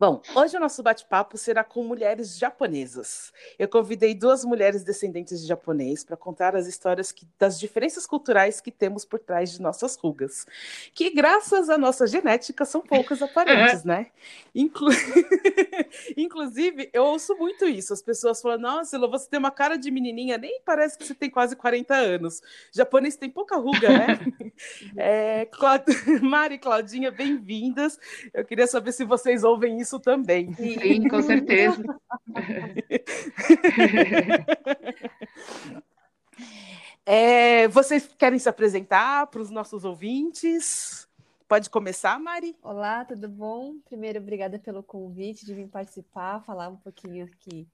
Bom, hoje o nosso bate-papo será com mulheres japonesas. Eu convidei duas mulheres descendentes de japonês para contar as histórias que, das diferenças culturais que temos por trás de nossas rugas, que graças à nossa genética são poucas aparentes, né? Inclu... Inclusive, eu ouço muito isso. As pessoas falam: Nossa, você tem uma cara de menininha, nem parece que você tem quase 40 anos. Japonês tem pouca ruga, né? é, Claud... Mari e Claudinha, bem-vindas. Eu queria saber se vocês ouvem isso isso também. Sim, com certeza. é, vocês querem se apresentar para os nossos ouvintes? Pode começar, Mari? Olá, tudo bom? Primeiro, obrigada pelo convite de vir participar, falar um pouquinho aqui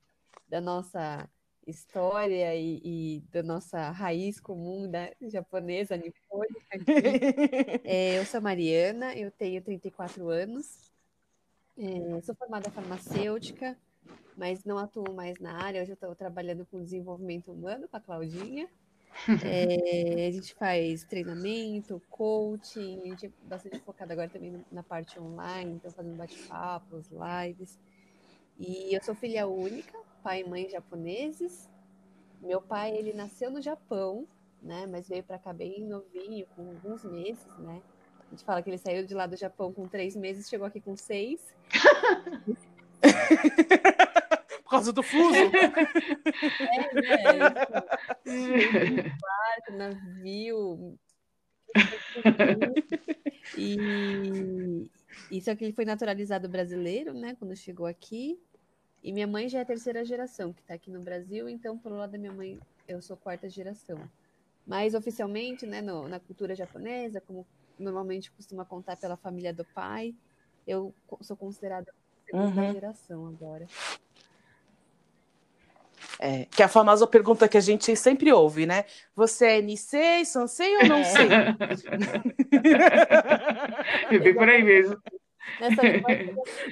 da nossa história e, e da nossa raiz comum da japonesa, nipônica. é, eu sou Mariana, eu tenho 34 anos, é, sou formada farmacêutica, mas não atuo mais na área. Hoje eu estou trabalhando com desenvolvimento humano com a Claudinha. É, a gente faz treinamento, coaching, a gente é bastante focado agora também na parte online, então fazendo bate-papos, lives. E eu sou filha única, pai e mãe japoneses. Meu pai, ele nasceu no Japão, né, mas veio para cá bem novinho, com alguns meses, né? A gente fala que ele saiu de lá do Japão com três meses, chegou aqui com seis. Por causa do fuso? É, né? Barco, navio. E isso é que ele foi naturalizado brasileiro, né? Quando chegou aqui. E minha mãe já é a terceira geração que está aqui no Brasil, então, pelo lado da minha mãe, eu sou quarta geração. Mas oficialmente, né, no, na cultura japonesa, como normalmente costuma contar pela família do pai. Eu sou considerada segunda uhum. geração agora. É, que é a famosa pergunta que a gente sempre ouve, né? Você é Nisei, Sansei ou não sei? é bem por aí mesmo. Nessa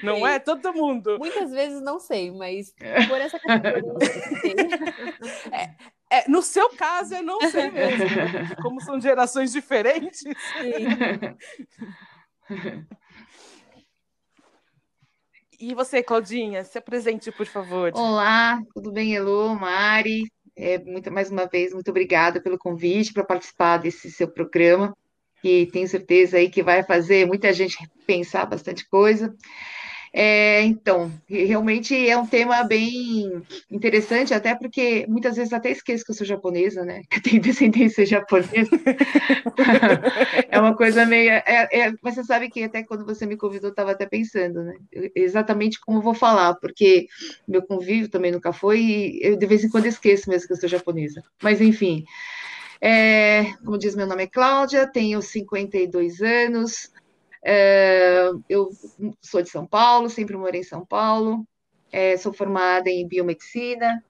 não é todo mundo. Muitas vezes não sei, mas por essa categoria é, é, no seu caso, eu não sei mesmo. Como são gerações diferentes. E você, Claudinha, se apresente, por favor. Olá, tudo bem, Elô, Mari? É, muito, mais uma vez, muito obrigada pelo convite para participar desse seu programa, que tenho certeza aí que vai fazer muita gente pensar bastante coisa. É, então, realmente é um tema bem interessante, até porque muitas vezes até esqueço que eu sou japonesa, né? Que eu tenho descendência japonesa. é uma coisa meio. É, é, mas você sabe que até quando você me convidou, eu estava até pensando, né? Exatamente como eu vou falar, porque meu convívio também nunca foi, e eu de vez em quando esqueço mesmo que eu sou japonesa. Mas enfim. É, como diz, meu nome é Cláudia, tenho 52 anos, é, eu sou de São Paulo, sempre morei em São Paulo, é, sou formada em biomedicina.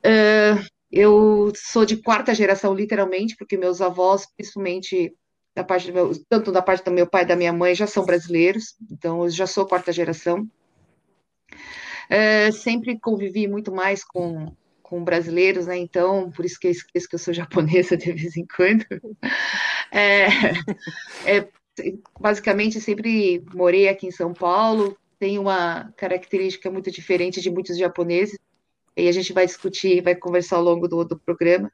É, eu sou de quarta geração, literalmente, porque meus avós, principalmente da parte meu, tanto da parte do meu pai e da minha mãe, já são brasileiros, então eu já sou quarta geração. É, sempre convivi muito mais com, com brasileiros, né? Então, por isso que eu esqueço que eu sou japonesa de vez em quando. É, é, basicamente sempre morei aqui em São Paulo, tem uma característica muito diferente de muitos japoneses, e a gente vai discutir, vai conversar ao longo do, do programa,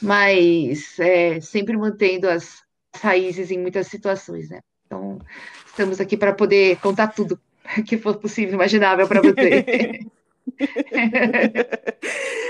mas é, sempre mantendo as, as raízes em muitas situações, né? Então, estamos aqui para poder contar tudo que for possível, imaginável para você.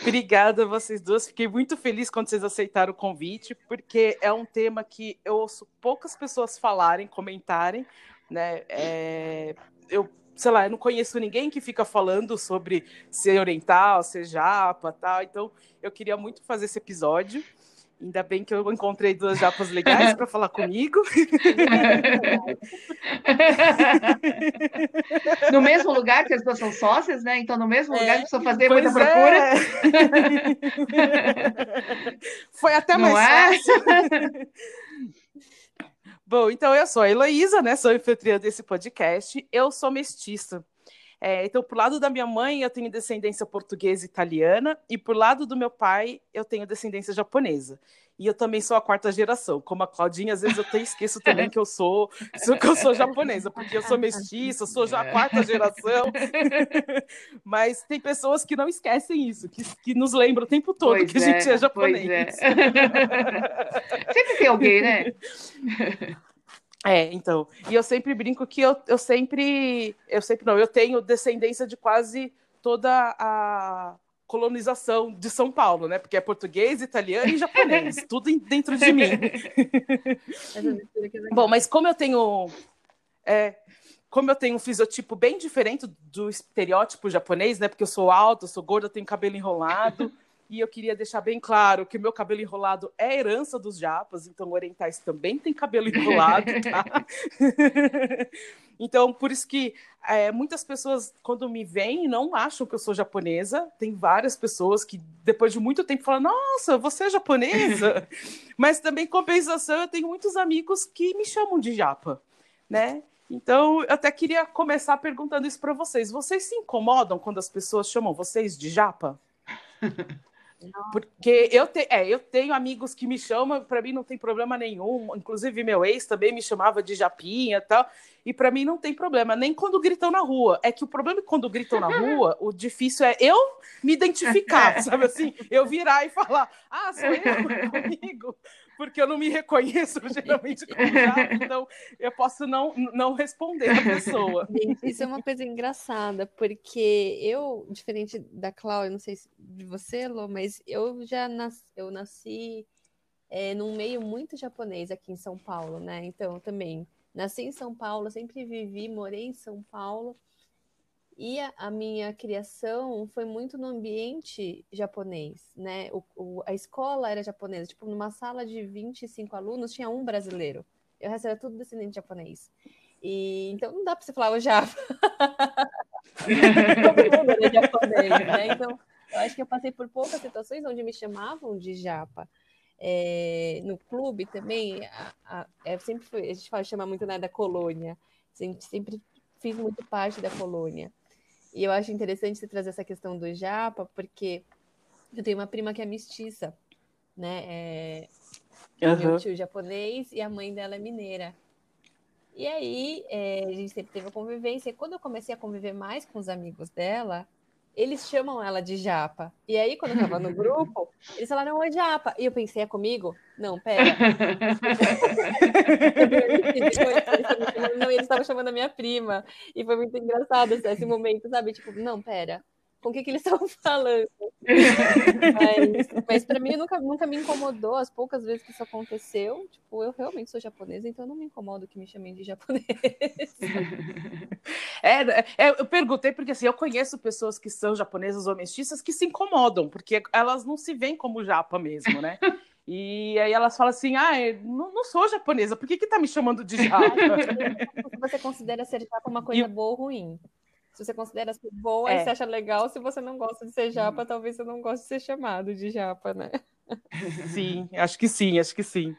Obrigada a vocês duas. Fiquei muito feliz quando vocês aceitaram o convite, porque é um tema que eu ouço poucas pessoas falarem, comentarem, né? É, eu, sei lá, eu não conheço ninguém que fica falando sobre ser oriental, ser japa, tal. Então, eu queria muito fazer esse episódio. Ainda bem que eu encontrei duas japas legais para falar comigo. no mesmo lugar que as duas são sócias, né? Então, no mesmo lugar, é, precisa fazer muita procura. É. Foi até Não mais é? fácil. Bom, então eu sou a Heloísa, né? Sou anfitriã desse podcast. Eu sou mestiça. É, então, por lado da minha mãe, eu tenho descendência portuguesa e italiana, e por lado do meu pai, eu tenho descendência japonesa. E eu também sou a quarta geração. Como a Claudinha, às vezes eu até esqueço também que eu sou, que eu sou japonesa, porque eu sou mestiça, sou já a quarta geração. Mas tem pessoas que não esquecem isso, que, que nos lembram o tempo todo pois que a gente é, é japonês. É. Sempre tem alguém, né? É, então. E eu sempre brinco que eu, eu sempre. Eu sempre não, eu tenho descendência de quase toda a colonização de São Paulo, né? Porque é português, italiano e japonês, tudo dentro de mim. Bom, mas como eu tenho. É, como eu tenho um fisiotipo bem diferente do estereótipo japonês, né? Porque eu sou alta, sou gorda, tenho cabelo enrolado. E eu queria deixar bem claro que o meu cabelo enrolado é herança dos japas, então orientais também têm cabelo enrolado, tá? então, por isso que é, muitas pessoas, quando me veem, não acham que eu sou japonesa. Tem várias pessoas que, depois de muito tempo, falam: Nossa, você é japonesa? Mas também, compensação, eu tenho muitos amigos que me chamam de japa, né? Então, eu até queria começar perguntando isso para vocês. Vocês se incomodam quando as pessoas chamam vocês de japa? Porque eu, te, é, eu tenho amigos que me chamam, para mim não tem problema nenhum. Inclusive, meu ex também me chamava de Japinha e tal. E para mim não tem problema, nem quando gritam na rua. É que o problema é que quando gritam na rua, o difícil é eu me identificar, sabe assim? Eu virar e falar, ah, sou eu comigo porque eu não me reconheço geralmente como já, então eu posso não, não responder a pessoa. Isso é uma coisa engraçada, porque eu, diferente da Cláudia, não sei se de você, Lô, mas eu já nasci, eu nasci é, num meio muito japonês aqui em São Paulo, né? Então, também nasci em São Paulo, sempre vivi, morei em São Paulo. E a, a, minha criação foi muito no ambiente japonês, né? O, o, a escola era japonesa, tipo, numa sala de 25 alunos tinha um brasileiro. O resto era tudo descendente japonês. E, então não dá para você falar o Java. Todo mundo era japonês, né? Então, eu acho que eu passei por poucas situações onde me chamavam de japa. É, no clube também, a, a, é, sempre foi, a gente fala, chama muito né, da colônia. Gente sempre fiz muito parte da colônia. E eu acho interessante você trazer essa questão do japa, porque eu tenho uma prima que é mestiça, né? É... Uhum. Meu tio japonês e a mãe dela é mineira. E aí, é, a gente sempre teve a convivência. E quando eu comecei a conviver mais com os amigos dela, eles chamam ela de Japa. E aí, quando eu tava no grupo, eles falaram, oi, Japa. E eu pensei, é comigo? Não, pera. não, eles estavam chamando a minha prima. E foi muito engraçado esse momento, sabe? Tipo, não, pera com o que, que eles estavam falando. mas mas para mim nunca, nunca me incomodou, as poucas vezes que isso aconteceu. Tipo, eu realmente sou japonesa, então não me incomodo que me chamem de japonês. É, é, eu perguntei porque assim, eu conheço pessoas que são japonesas ou mestiças que se incomodam, porque elas não se veem como japa mesmo, né? E aí elas falam assim: ah, não, não sou japonesa, por que, que tá me chamando de japa? Você considera ser japa uma coisa e... boa ou ruim? Se você considera ser boa, é. você acha legal. Se você não gosta de ser japa, talvez você não goste de ser chamado de japa, né? Sim, acho que sim, acho que sim.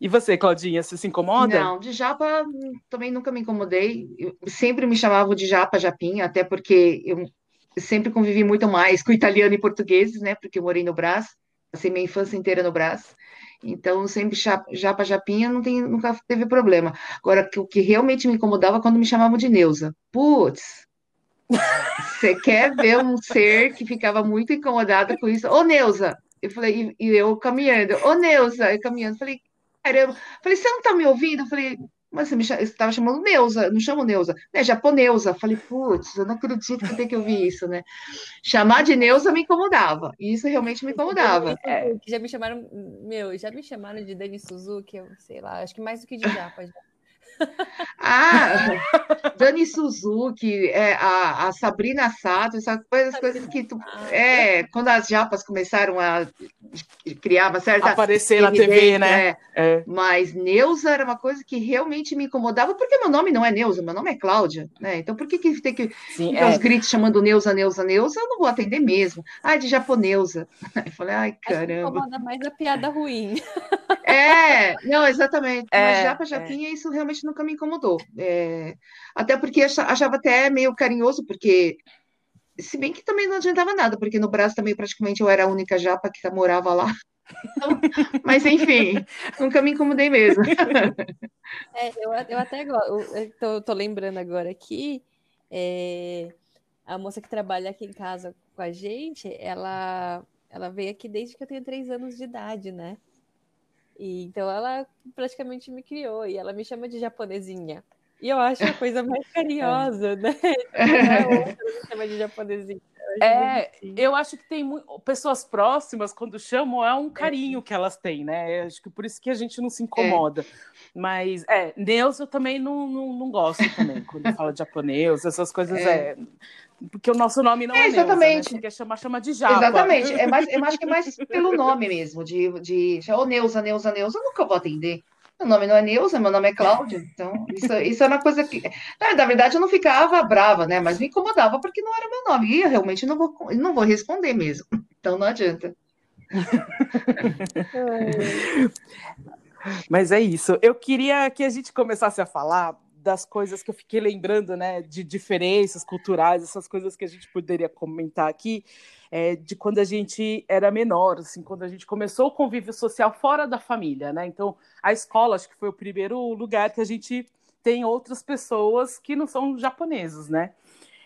E você, Claudinha, você se incomoda? Não, de japa também nunca me incomodei. Eu sempre me chamavam de japa, japinha, até porque eu sempre convivi muito mais com italiano e portugueses, né? Porque eu morei no Brás, passei minha infância inteira no Brás. Então, sempre japa, japinha, não tem, nunca teve problema. Agora, o que realmente me incomodava quando me chamavam de Neuza. Putz, você quer ver um ser que ficava muito incomodado com isso? Ô, Neuza! Eu falei, e, eu caminhando, ô, Neuza! Eu caminhando, falei, caramba. Falei, você não tá me ouvindo? Falei, mas você me estava chamando Neuza, não chamo Neuza, né? Japoneusa. Falei, putz, eu não acredito que tem que ouvir isso, né? Chamar de Neuza me incomodava, e isso realmente me incomodava. É. Já me chamaram, meu, já me chamaram de Dani Suzuki, eu sei lá, acho que mais do que de Japa. Já. Ah, Dani Suzuki, é, a, a Sabrina Sato, essas coisas, coisas que tu, é, quando as japas começaram a criar uma certa aparecer na TV, né? É, é. Mas Neuza era uma coisa que realmente me incomodava, porque meu nome não é Neuza, meu nome é Cláudia, né? Então por que, que tem que Sim, é. os gritos chamando Neuza, Neuza, Neuza? Eu não vou atender mesmo. Ai, de japonesa. Eu falei, ai, caramba. Acho incomoda mais a piada ruim. É, não, exatamente. É, Mas japa, japinha, é. isso realmente nunca me incomodou. É, até porque achava até meio carinhoso, porque se bem que também não adiantava nada, porque no Brasil também praticamente eu era a única japa que morava lá. Mas enfim, nunca me incomodei mesmo. É, eu, eu até tô, tô lembrando agora aqui, é, a moça que trabalha aqui em casa com a gente, ela, ela veio aqui desde que eu tenho três anos de idade, né? E, então ela praticamente me criou e ela me chama de japonesinha. E eu acho a coisa mais carinhosa, né? Não é outra me chama de japonesinha. É, eu acho que tem pessoas próximas, quando chamam, é um carinho que elas têm, né? Acho que por isso que a gente não se incomoda. É. Mas, é, Neus eu também não, não, não gosto também, quando fala de japonês, essas coisas, é. É porque o nosso nome não é, é exatamente. Neuza, né? quer chamar, chama de Japa. Exatamente, é mais, eu acho que é mais pelo nome mesmo, de, de oh, Neuza, Neuza, Neuza, eu nunca vou atender. Meu nome não é Neuza, meu nome é Cláudia. Então, isso, isso é uma coisa que. Na verdade, eu não ficava brava, né? Mas me incomodava porque não era meu nome. E eu realmente não vou, não vou responder mesmo. Então não adianta. Mas é isso. Eu queria que a gente começasse a falar das coisas que eu fiquei lembrando, né, de diferenças culturais, essas coisas que a gente poderia comentar aqui, é, de quando a gente era menor, assim, quando a gente começou o convívio social fora da família, né? Então, a escola acho que foi o primeiro lugar que a gente tem outras pessoas que não são japoneses, né?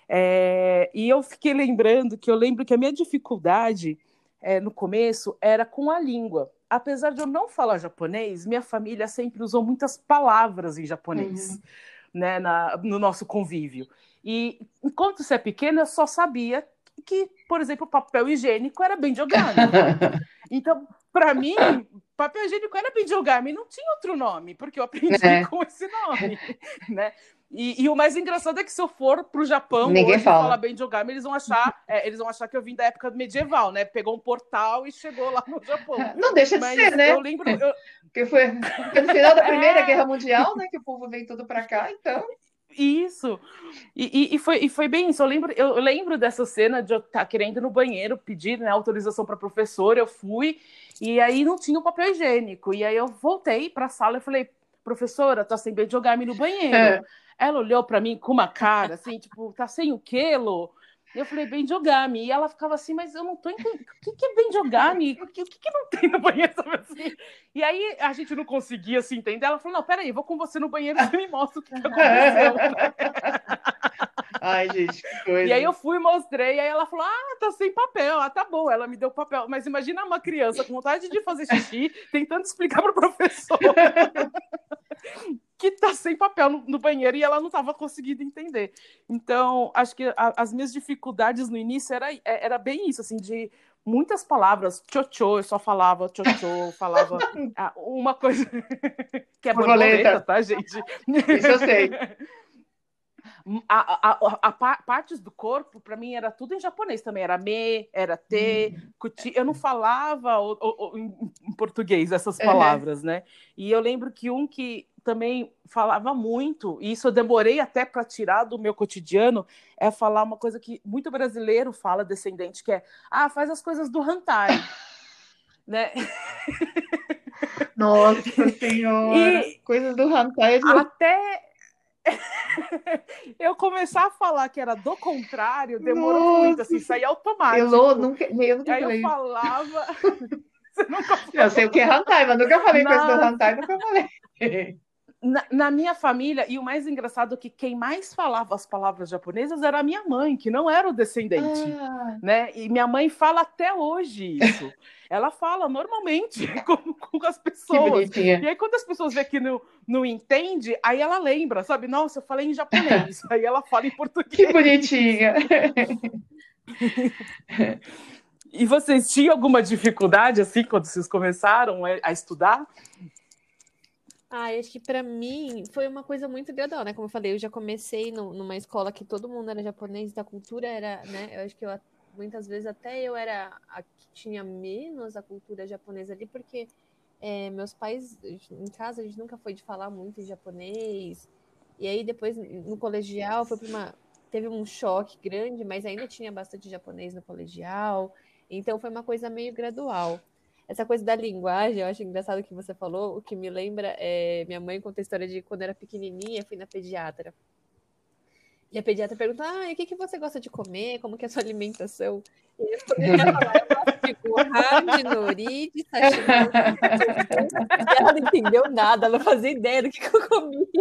É, e eu fiquei lembrando que eu lembro que a minha dificuldade é, no começo era com a língua apesar de eu não falar japonês, minha família sempre usou muitas palavras em japonês, uhum. né, na, no nosso convívio. E enquanto você é pequena, eu só sabia que, por exemplo, papel higiênico era bem jogado. então, para mim, papel higiênico era bem jogado, e não tinha outro nome, porque eu aprendi é. com esse nome, né? E, e, o mais engraçado é que se eu for para o Japão Ninguém hoje fala. falar bem de Ogami, eles vão achar, é, eles vão achar que eu vim da época medieval, né? Pegou um portal e chegou lá no Japão. Não deixa de Mas ser, né? Eu lembro. Eu... Que foi, no final da Primeira é... Guerra Mundial, né? Que o povo veio tudo para cá, então. Isso. E, e, e, foi, e foi bem isso. Eu lembro, eu lembro dessa cena de eu estar tá querendo ir no banheiro, pedir né, autorização para professora. Eu fui, e aí não tinha o papel higiênico. E aí eu voltei para a sala e falei, professora, tá sem bem jogar-me no banheiro. É. Ela olhou para mim com uma cara assim, tipo, tá sem o Eu falei, bem jogami. E ela ficava assim, mas eu não tô entendendo. O que, que é bem? O que, o que, que não tem no banheiro? Assim? E aí a gente não conseguia se entender. Ela falou: não, peraí, vou com você no banheiro e você me mostra o que, que aconteceu. Ai, gente, que coisa. E aí eu fui e mostrei, aí ela falou: ah, tá sem papel. Ah, tá bom. Ela me deu papel. Mas imagina uma criança com vontade de fazer xixi, tentando explicar pro professor que tá sem papel no, no, banheiro e ela não estava conseguindo entender. Então, acho que a, as minhas dificuldades no início era, é, era bem isso, assim, de muitas palavras. Tchotchô, eu só falava tchotchô, falava ah, uma coisa que é borboleta, tá, gente? Isso eu sei. A, a, a, a, partes do corpo, para mim, era tudo em japonês também. Era me, era te, uhum. kuti. Eu não falava o, o, o, em português essas palavras, uhum. né? E eu lembro que um que também falava muito, e isso eu demorei até para tirar do meu cotidiano, é falar uma coisa que muito brasileiro fala, descendente, que é, ah, faz as coisas do hantai, né? Nossa Senhora! E coisas do hantai. Até eu começar a falar que era do contrário, demorou Nossa. muito, assim, sair automático. Eu nunca, eu nunca Aí eu falava... Eu sei o que é hantai, mas nunca falei Nossa. coisa do hantai, nunca falei na, na, minha família, e o mais engraçado é que quem mais falava as palavras japonesas era a minha mãe, que não era o descendente, ah. né? E minha mãe fala até hoje isso. Ela fala normalmente com, com as pessoas. E aí, quando as pessoas vê que não, não entende, aí ela lembra, sabe? Nossa, eu falei em japonês. aí ela fala em português. Que bonitinha. e vocês tinham alguma dificuldade, assim, quando vocês começaram a estudar? Ah, acho que para mim foi uma coisa muito gradual, né? Como eu falei, eu já comecei no, numa escola que todo mundo era japonês, da cultura era, né? Eu acho que eu, muitas vezes até eu era a que tinha menos a cultura japonesa ali, porque é, meus pais, em casa, a gente nunca foi de falar muito em japonês. E aí depois, no colegial, foi uma... Teve um choque grande, mas ainda tinha bastante japonês no colegial. Então foi uma coisa meio gradual. Essa coisa da linguagem, eu acho engraçado que você falou. O que me lembra é minha mãe conta a história de quando era pequenininha, fui na pediatra. E a pediatra pergunta: ah, e o que, que você gosta de comer? Como que é a sua alimentação? E eu falar, eu gosto de de nori, de sashimi. E ela não entendeu nada, ela não fazia ideia do que, que eu comia.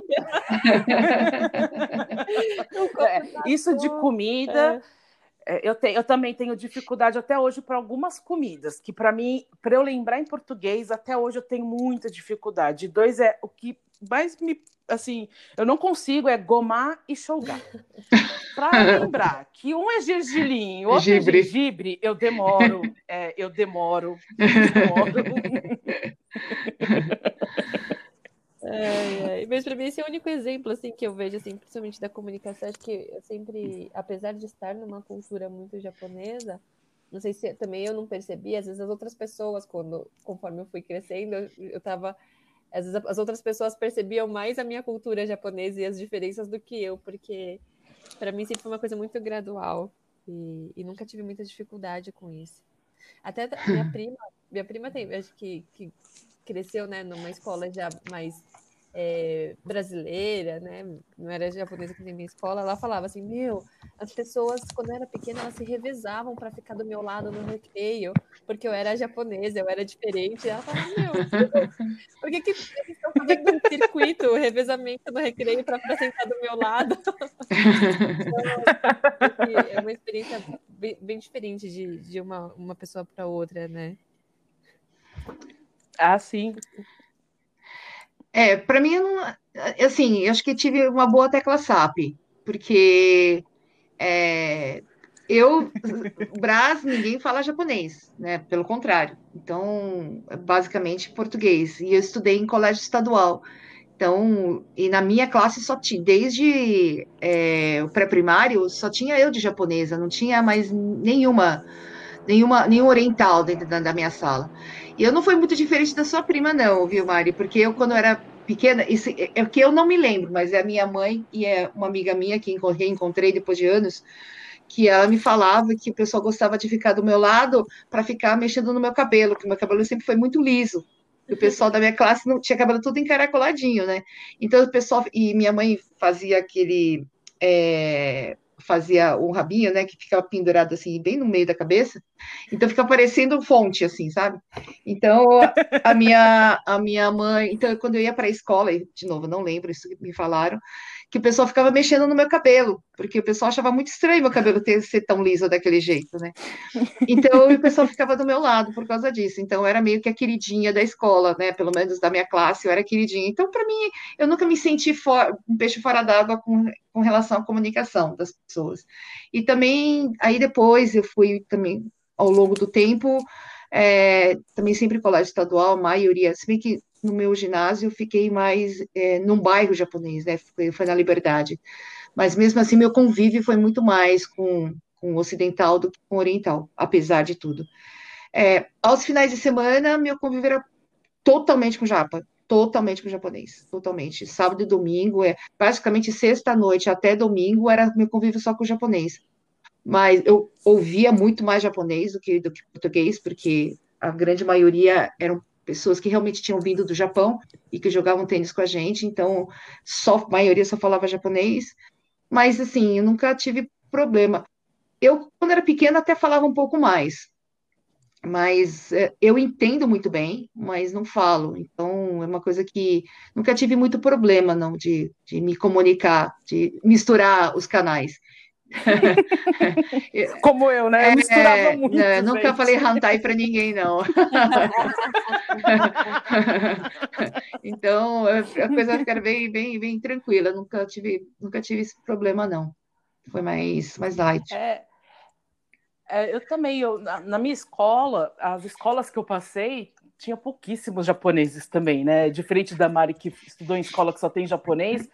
É, isso de comida. É, eu, te, eu também tenho dificuldade até hoje para algumas comidas, que para mim, para eu lembrar em português, até hoje eu tenho muita dificuldade. Dois é o que mais me. Assim, eu não consigo é gomar e shogar. Para lembrar que um é gergelim, outro Gibre. é gengibre, eu demoro. É, eu demoro. Eu demoro. É, é. Mas para mim esse é o único exemplo assim que eu vejo assim, principalmente da comunicação, acho que eu sempre, apesar de estar numa cultura muito japonesa, não sei se também eu não percebi, às vezes as outras pessoas quando conforme eu fui crescendo, eu, eu tava às vezes as outras pessoas percebiam mais a minha cultura japonesa e as diferenças do que eu, porque para mim sempre foi uma coisa muito gradual e, e nunca tive muita dificuldade com isso. Até minha prima, minha prima tem, acho que, que cresceu né, numa escola já mais é, brasileira, né? Não era japonesa que tem minha escola, ela falava assim, meu, as pessoas, quando eu era pequena, elas se revezavam para ficar do meu lado no recreio, porque eu era japonesa, eu era diferente. E ela falava, meu, por que, que vocês estão fazendo um circuito, um revezamento no recreio para sentar do meu lado? então, é uma experiência bem, bem diferente de, de uma, uma pessoa para outra, né? Ah, sim. É, para mim, assim, eu acho que tive uma boa tecla SAP, porque é, eu, Brás, ninguém fala japonês, né? Pelo contrário. Então, é basicamente português. E eu estudei em colégio estadual. Então, e na minha classe só tinha, desde é, o pré-primário, só tinha eu de japonesa, não tinha mais nenhuma, nenhuma, nenhum oriental dentro da, da minha sala. E eu não fui muito diferente da sua prima, não, viu, Mari? Porque eu, quando era pequena, isso é, é que eu não me lembro, mas é a minha mãe e é uma amiga minha que encontrei depois de anos, que ela me falava que o pessoal gostava de ficar do meu lado para ficar mexendo no meu cabelo, que meu cabelo sempre foi muito liso. O pessoal da minha classe não tinha cabelo tudo encaracoladinho, né? Então o pessoal e minha mãe fazia aquele é, fazia o rabinho, né, que ficava pendurado assim, bem no meio da cabeça, então fica parecendo fonte, assim, sabe? Então, a minha, a minha mãe, então, quando eu ia para a escola, de novo, não lembro, isso que me falaram, que o pessoal ficava mexendo no meu cabelo, porque o pessoal achava muito estranho meu cabelo ter ser tão liso daquele jeito, né? Então o pessoal ficava do meu lado por causa disso. Então eu era meio que a queridinha da escola, né? Pelo menos da minha classe, eu era queridinha. Então para mim, eu nunca me senti for, um peixe fora d'água com, com relação à comunicação das pessoas. E também aí depois eu fui também ao longo do tempo é, também sempre colégio estadual, maioria, se bem que no meu ginásio, fiquei mais é, num bairro japonês, né? Foi, foi, na Liberdade. Mas mesmo assim, meu convívio foi muito mais com, com o ocidental do que com o oriental, apesar de tudo. É, aos finais de semana, meu convívio era totalmente com japa, totalmente com japonês, totalmente. Sábado e domingo, é basicamente sexta-noite até domingo era meu convívio só com japonês. Mas eu ouvia muito mais japonês do que, do que português, porque a grande maioria eram pessoas que realmente tinham vindo do Japão e que jogavam tênis com a gente, então só a maioria só falava japonês, mas assim, eu nunca tive problema. Eu, quando era pequena, até falava um pouco mais, mas é, eu entendo muito bem, mas não falo, então é uma coisa que nunca tive muito problema, não, de, de me comunicar, de misturar os canais. Como eu, né? Eu misturava é, muito. Não, nunca falei hantai para ninguém, não. então, a coisa ficar bem, bem, bem tranquila. Nunca tive, nunca tive esse problema, não. Foi mais, mais light. É, é, eu também, eu, na, na, minha escola, as escolas que eu passei, tinha pouquíssimos japoneses também, né? Diferente da Mari, que estudou em escola que só tem japonês.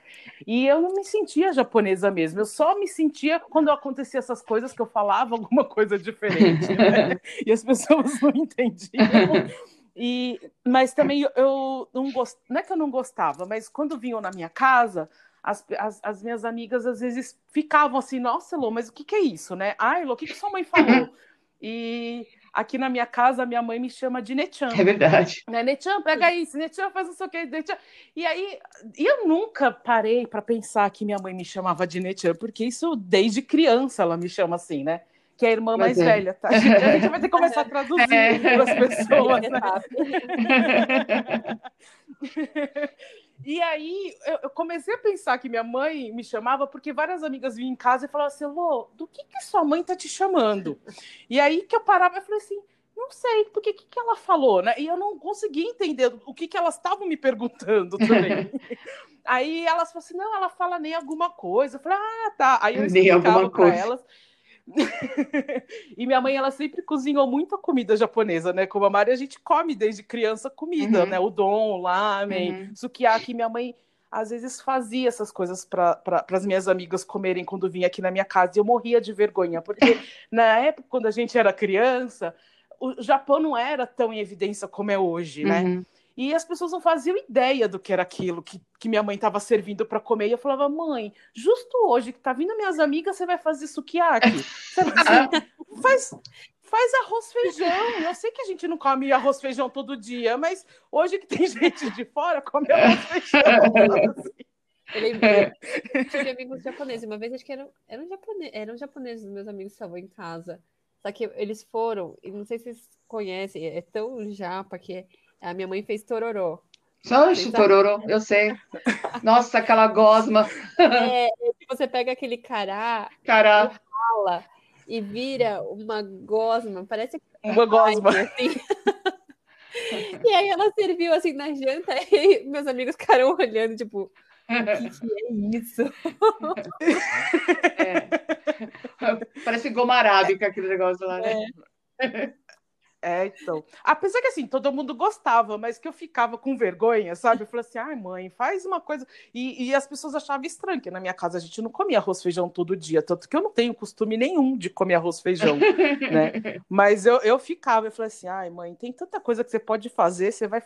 E eu não me sentia japonesa mesmo. Eu só me sentia quando acontecia essas coisas que eu falava alguma coisa diferente. Né? e as pessoas não entendiam. E, mas também eu não gost... não é que eu não gostava, mas quando vinham na minha casa, as, as, as minhas amigas às vezes ficavam assim, nossa, Elô, mas o que, que é isso, né? Ai, Elô, o que, que sua mãe falou? E aqui na minha casa, minha mãe me chama de Nechan. É verdade. Né? Nechan, pega isso, Nechan faz não sei o que, Nechan. E aí, eu nunca parei para pensar que minha mãe me chamava de Nechan, porque isso desde criança ela me chama assim, né? Que é a irmã Mas mais é. velha, tá? A gente, a gente, vai ter que começar a traduzir é. para as pessoas. Né? E aí eu, comecei a pensar que minha mãe me chamava porque várias amigas vinham em casa e falavam assim: Lô, do que, que sua mãe tá te chamando? E aí que eu parava e falei assim: não sei, porque o que, que ela falou, né? E eu não conseguia entender o que, que elas estavam me perguntando também. aí elas falaram assim: não, ela fala nem alguma coisa. Eu falei: ah, tá. Aí eu explicava para elas. e minha mãe, ela sempre cozinhou muita comida japonesa, né? Como a Mari, a gente come desde criança comida, uhum. né? Udon, lamen, uhum. sukiyaki. Minha mãe, às vezes, fazia essas coisas para pra, as minhas amigas comerem quando vinha aqui na minha casa. E eu morria de vergonha, porque na época, quando a gente era criança, o Japão não era tão em evidência como é hoje, né? Uhum. E as pessoas não faziam ideia do que era aquilo que, que minha mãe estava servindo para comer. E eu falava, mãe, justo hoje que tá vindo minhas amigas, você vai fazer sukiyaki. Você faz, faz arroz feijão. Eu sei que a gente não come arroz feijão todo dia, mas hoje que tem gente de fora, come arroz feijão. Eu lembrei, tive amigos japoneses. Uma vez acho que eram, eram, japoneses, eram japoneses, meus amigos estavam em casa. Só que eles foram, e não sei se vocês conhecem, é tão japa que a minha mãe fez tororó. Oxe, tororó, eu sei. Nossa, aquela gosma. É, você pega aquele cará, cará. E rala e vira uma gosma, parece uma gosma. Assim. e aí ela serviu assim na janta e meus amigos ficaram olhando, tipo, o que, que é isso? É. Parece goma arábica aquele negócio lá, né? É. É, então. Apesar que assim, todo mundo gostava, mas que eu ficava com vergonha, sabe? Eu falei assim, ai, mãe, faz uma coisa. E, e as pessoas achavam estranho, que na minha casa a gente não comia arroz feijão todo dia, tanto que eu não tenho costume nenhum de comer arroz feijão, né? Mas eu, eu ficava, eu falei assim, ai, mãe, tem tanta coisa que você pode fazer, você vai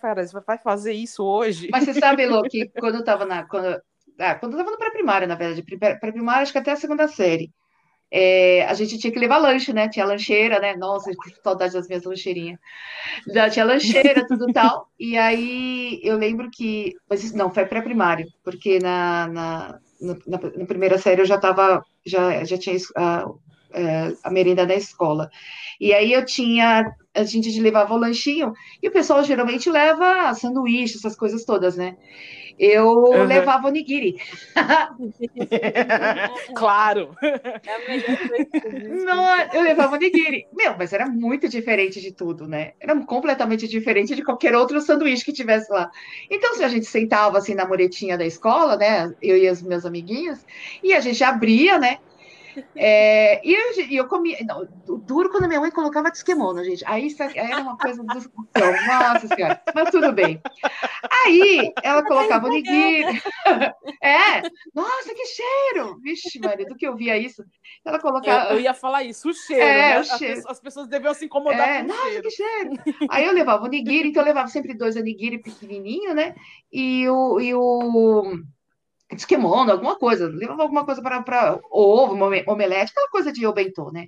vai fazer isso hoje. Mas você sabe, Lô, que quando eu tava na. Quando, ah, quando eu tava no pré-primário, na verdade, pré-primário, acho que até a segunda série é, a gente tinha que levar lanche, né? Tinha lancheira, né? Nossa, que saudade das minhas lancheirinhas. Já tinha lancheira, tudo tal. E aí eu lembro que. Mas isso não, foi pré-primário, porque na, na, na, na, primeira série eu já estava. Já, já tinha a, é, a merenda da escola. E aí eu tinha. A gente levava o lanchinho, e o pessoal geralmente leva sanduíche, essas coisas todas, né? eu uhum. levava onigiri. claro. Não, eu levava onigiri. Meu, mas era muito diferente de tudo, né? Era completamente diferente de qualquer outro sanduíche que tivesse lá. Então, se a gente sentava assim na muretinha da escola, né? Eu e as minhas amiguinhas, e a gente abria, né? É, e eu, eu comia. Não, duro quando minha mãe colocava desquemona, gente. Aí era uma coisa do céu. Nossa senhora, mas tudo bem. Aí ela colocava o nigiri. É, nossa, que cheiro! Vixe, Maria, do que eu via isso. Ela colocava. Eu, eu ia falar isso, o cheiro. É, né? o cheiro. As, as, pessoas deviam se incomodar é, com nossa, cheiro. que cheiro! Aí eu levava o nigiri, então eu levava sempre dois onigiri pequenininho, né? E o. E o esquemono, alguma coisa, levava alguma coisa para ovo, omelete, aquela coisa de obentô, né?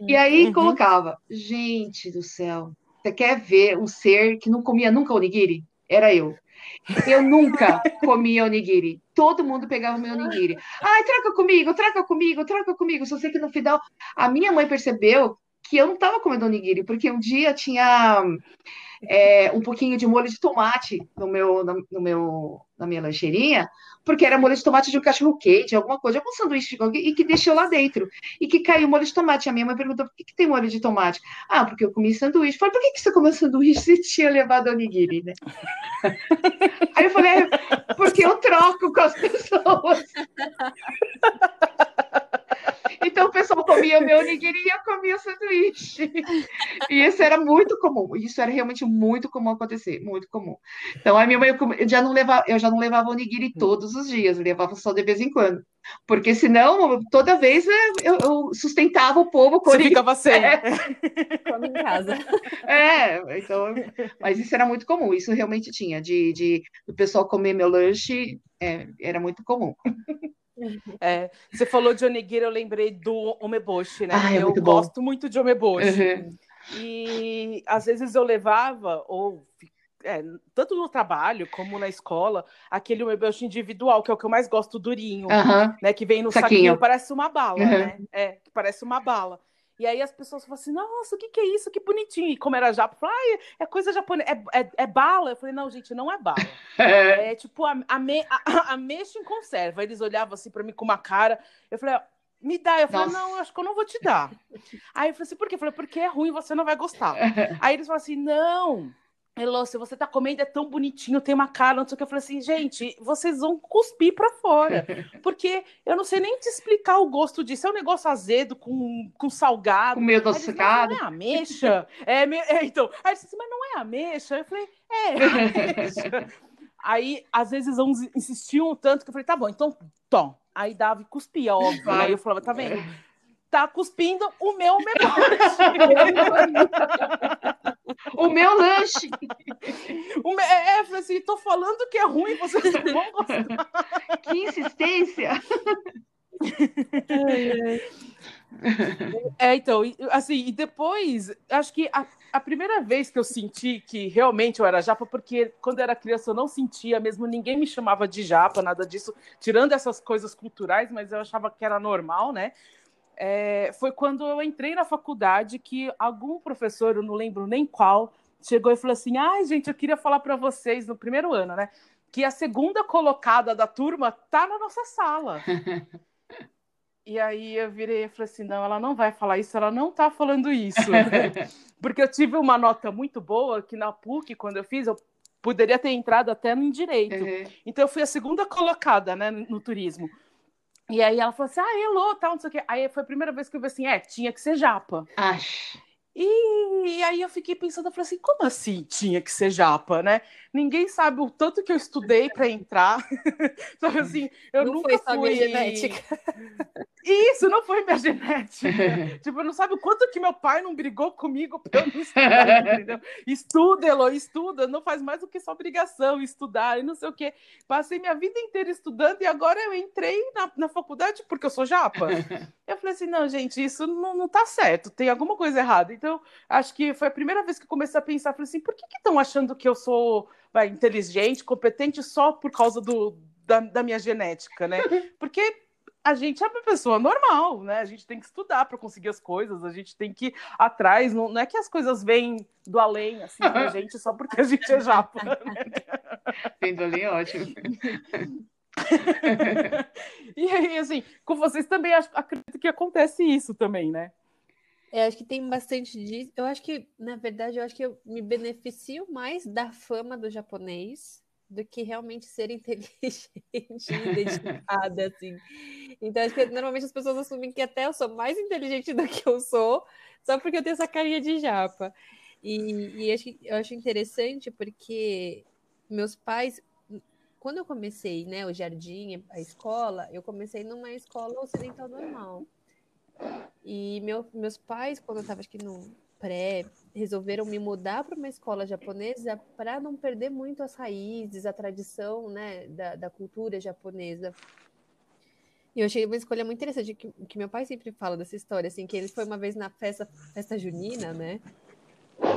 E aí uhum. colocava, gente do céu, você quer ver um ser que não comia nunca onigiri? Era eu. Eu nunca comia onigiri. Todo mundo pegava meu onigiri. Ai, troca comigo, troca comigo, troca comigo. Só sei que no final a minha mãe percebeu que eu não estava comendo onigiri, porque um dia tinha é, um pouquinho de molho de tomate no meu, no, no, meu, na minha lancheirinha, porque era molho de tomate de um cachorro quente, alguma coisa, algum sanduíche e que deixou lá dentro. E que caiu molho de tomate. A minha mãe perguntou por que, que tem molho de tomate. Ah, porque eu comi sanduíche. Falei, por que, que você comeu sanduíche se tinha levado onigiri, né? Aí eu falei, é, porque eu troco com as pessoas. Então o pessoal comia o meu onigiri e eu comia o sanduíche. E isso era muito comum. Isso era realmente muito comum acontecer, muito comum. Então a minha mãe eu já não levava, eu já não levava onigiri todos os dias, eu levava só de vez em quando. Porque senão, toda vez eu, eu sustentava o povo com Você ficava sem. É. Come em casa. É, então, mas isso era muito comum, isso realmente tinha, de, de o pessoal comer meu lanche, é, era muito comum. É, você falou de onigiri, eu lembrei do omeboshi, né? Ah, é eu gosto bom. muito de omeboshi. Uhum. E às vezes eu levava, ou é, tanto no trabalho como na escola, aquele umeboshi individual, que é o que eu mais gosto, durinho, uhum. né? Que vem no saquinho, saquinho parece uma bala, uhum. né? É, que parece uma bala. E aí as pessoas falam assim, nossa, o que, que é isso? Que bonitinho. E como era japa, ah, é coisa japonesa, é, é, é, bala. Eu falei, não, gente, não é bala. é tipo a, a, me, a, a mexa em conserva. Eles olhavam assim para mim com uma cara. Eu falei, me dá. Eu falei, Nossa. não, acho que eu não vou te dar. Aí eu falei assim, por quê? Eu falei, porque é ruim, você não vai gostar. Aí eles falaram assim, não, Elô, se você tá comendo é tão bonitinho, tem uma cara, não sei o que. Eu falei assim, gente, vocês vão cuspir para fora. Porque eu não sei nem te explicar o gosto disso. É um negócio azedo, com, com salgado. Com meio adocicado. Não é ameixa? é, é, então. Aí disse, mas não é ameixa? Eu falei, é, é ameixa. Aí, às vezes, uns insistiam tanto que eu falei, tá bom, então, tom. Aí dava e cuspia, óbvio. Aí eu falava, tá vendo? Tá cuspindo o meu memória. O meu lanche. O me... É, é assim, tô falando que é ruim, vocês não vão gostar. Que insistência. É, então, assim, e depois, acho que a, a, primeira vez que eu senti que realmente eu era japa, porque quando eu era criança eu não sentia mesmo, ninguém me chamava de japa, nada disso, tirando essas coisas culturais, mas eu achava que era normal, né? É, foi quando eu entrei na faculdade que algum professor, eu não lembro nem qual, chegou e falou assim: ai, gente, eu queria falar para vocês no primeiro ano, né? Que a segunda colocada da turma tá na nossa sala. e aí eu virei e falei assim: não, ela não vai falar isso, ela não tá falando isso. Porque eu tive uma nota muito boa que na PUC, quando eu fiz, eu poderia ter entrado até no direito. Uhum. Então eu fui a segunda colocada, né, no turismo. E aí ela falou assim, ah, hello, tal, não sei o quê. Aí foi a primeira vez que eu vi assim, é, tinha que ser japa. Acho. E, e aí eu fiquei pensando, eu falei assim, como assim tinha que ser japa, né? Ninguém sabe o tanto que eu estudei para entrar. Sabe assim, eu não nunca foi só fui... minha genética. Isso, não foi minha genética. tipo, não sabe o quanto que meu pai não brigou comigo para eu não estudar, entendeu? Estuda, Elo, estuda, não faz mais do que sua obrigação, estudar e não sei o quê. Passei minha vida inteira estudando e agora eu entrei na, na faculdade porque eu sou japa. eu falei assim, não, gente, isso não, não tá certo, tem alguma coisa errada. Então, acho que foi a primeira vez que eu comecei a pensar, falei assim, por que estão achando que eu sou vai, inteligente, competente só por causa do, da, da minha genética, né? Porque a gente é uma pessoa normal, né? A gente tem que estudar para conseguir as coisas, a gente tem que ir atrás. Não, não é que as coisas vêm do além, assim, pra gente, só porque a gente é japa. Né? Vem do além, ótimo. e aí, assim, com vocês também acredito que acontece isso também, né? Eu acho que tem bastante disso. Eu acho que, na verdade, eu acho que eu me beneficio mais da fama do japonês do que realmente ser inteligente e dedicada, assim. Então, acho que normalmente as pessoas assumem que até eu sou mais inteligente do que eu sou, só porque eu tenho essa carinha de japa. E, e acho, eu acho interessante porque meus pais, quando eu comecei, né, o jardim, a escola, eu comecei numa escola ocidental normal. E meu, meus pais, quando eu estava aqui no pré, resolveram me mudar para uma escola japonesa para não perder muito as raízes, a tradição né, da, da cultura japonesa. E eu achei uma escolha muito interessante, que, que meu pai sempre fala dessa história, assim, que ele foi uma vez na festa, festa junina, né?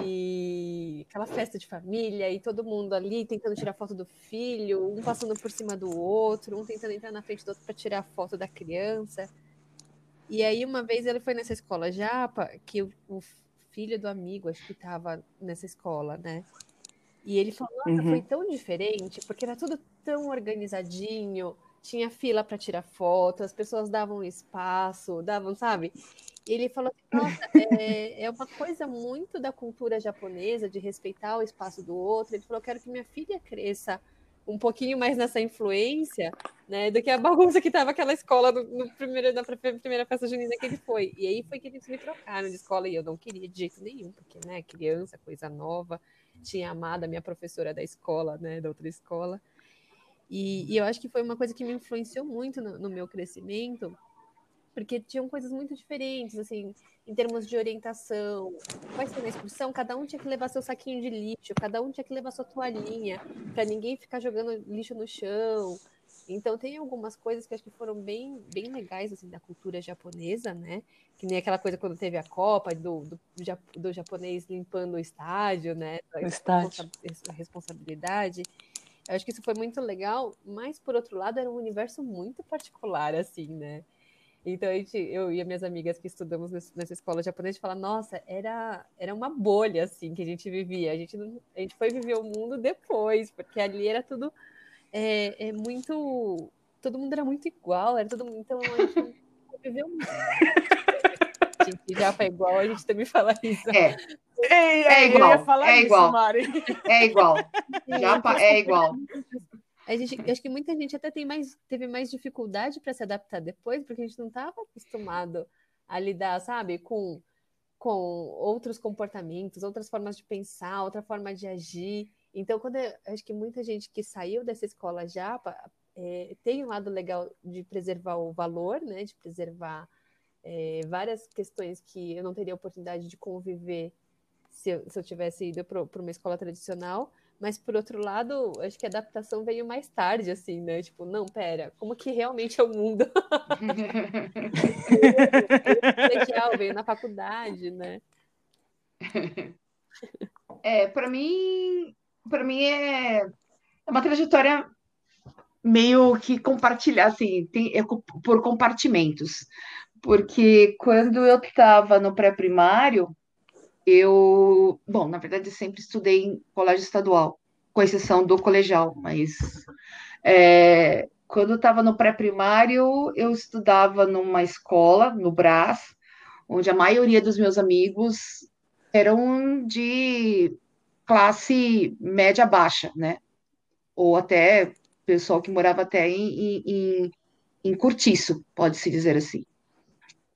E aquela festa de família, e todo mundo ali tentando tirar foto do filho, um passando por cima do outro, um tentando entrar na frente do outro para tirar a foto da criança. E aí, uma vez ele foi nessa escola japa, que o, o filho do amigo, acho que estava nessa escola, né? E ele falou: Nossa, uhum. foi tão diferente, porque era tudo tão organizadinho, tinha fila para tirar foto, as pessoas davam espaço, davam, sabe? E ele falou assim: Nossa, é, é uma coisa muito da cultura japonesa de respeitar o espaço do outro. Ele falou: Quero que minha filha cresça um pouquinho mais nessa influência, né, do que a bagunça que estava aquela escola no, no, primeiro, na primeira festa junina que ele foi. E aí foi que eles me trocaram de escola e eu não queria de jeito nenhum, porque, né, criança, coisa nova, tinha amado a minha professora da escola, né, da outra escola. E, e eu acho que foi uma coisa que me influenciou muito no, no meu crescimento, porque tinham coisas muito diferentes, assim, em termos de orientação. Vai ser na excursão, cada um tinha que levar seu saquinho de lixo, cada um tinha que levar sua toalhinha, para ninguém ficar jogando lixo no chão. Então tem algumas coisas que acho que foram bem, bem legais assim da cultura japonesa, né? Que nem aquela coisa quando teve a Copa do, do, do japonês limpando o estádio, né? O estádio. Responsabilidade. Eu acho que isso foi muito legal, mas por outro lado era um universo muito particular, assim, né? Então, a gente, eu e as minhas amigas que estudamos nessa escola japonesa, a gente fala, nossa, era, era uma bolha, assim, que a gente vivia. A gente, não, a gente foi viver o mundo depois, porque ali era tudo é, é muito... Todo mundo era muito igual, era todo. Então, a gente viveu muito. A gente já foi igual, a gente também fala isso. É. É, é igual, é isso, igual, Mari. é igual, Japa é igual. A gente, acho que muita gente até tem mais, teve mais dificuldade para se adaptar depois, porque a gente não estava acostumado a lidar, sabe, com, com outros comportamentos, outras formas de pensar, outra forma de agir. Então, quando eu, acho que muita gente que saiu dessa escola já é, tem um lado legal de preservar o valor, né, de preservar é, várias questões que eu não teria oportunidade de conviver se eu, se eu tivesse ido para uma escola tradicional mas por outro lado, acho que a adaptação veio mais tarde, assim, né? Tipo, não, pera, como que realmente é o mundo? veio, veio na faculdade, né? É, para mim, para mim é, é uma trajetória meio que compartilhar, assim, tem, é por compartimentos. Porque quando eu estava no pré-primário, eu, bom, na verdade, sempre estudei em colégio estadual, com exceção do colegial, mas é, quando eu estava no pré-primário, eu estudava numa escola, no Brás, onde a maioria dos meus amigos eram de classe média baixa, né? Ou até pessoal que morava até em, em, em pode-se dizer assim.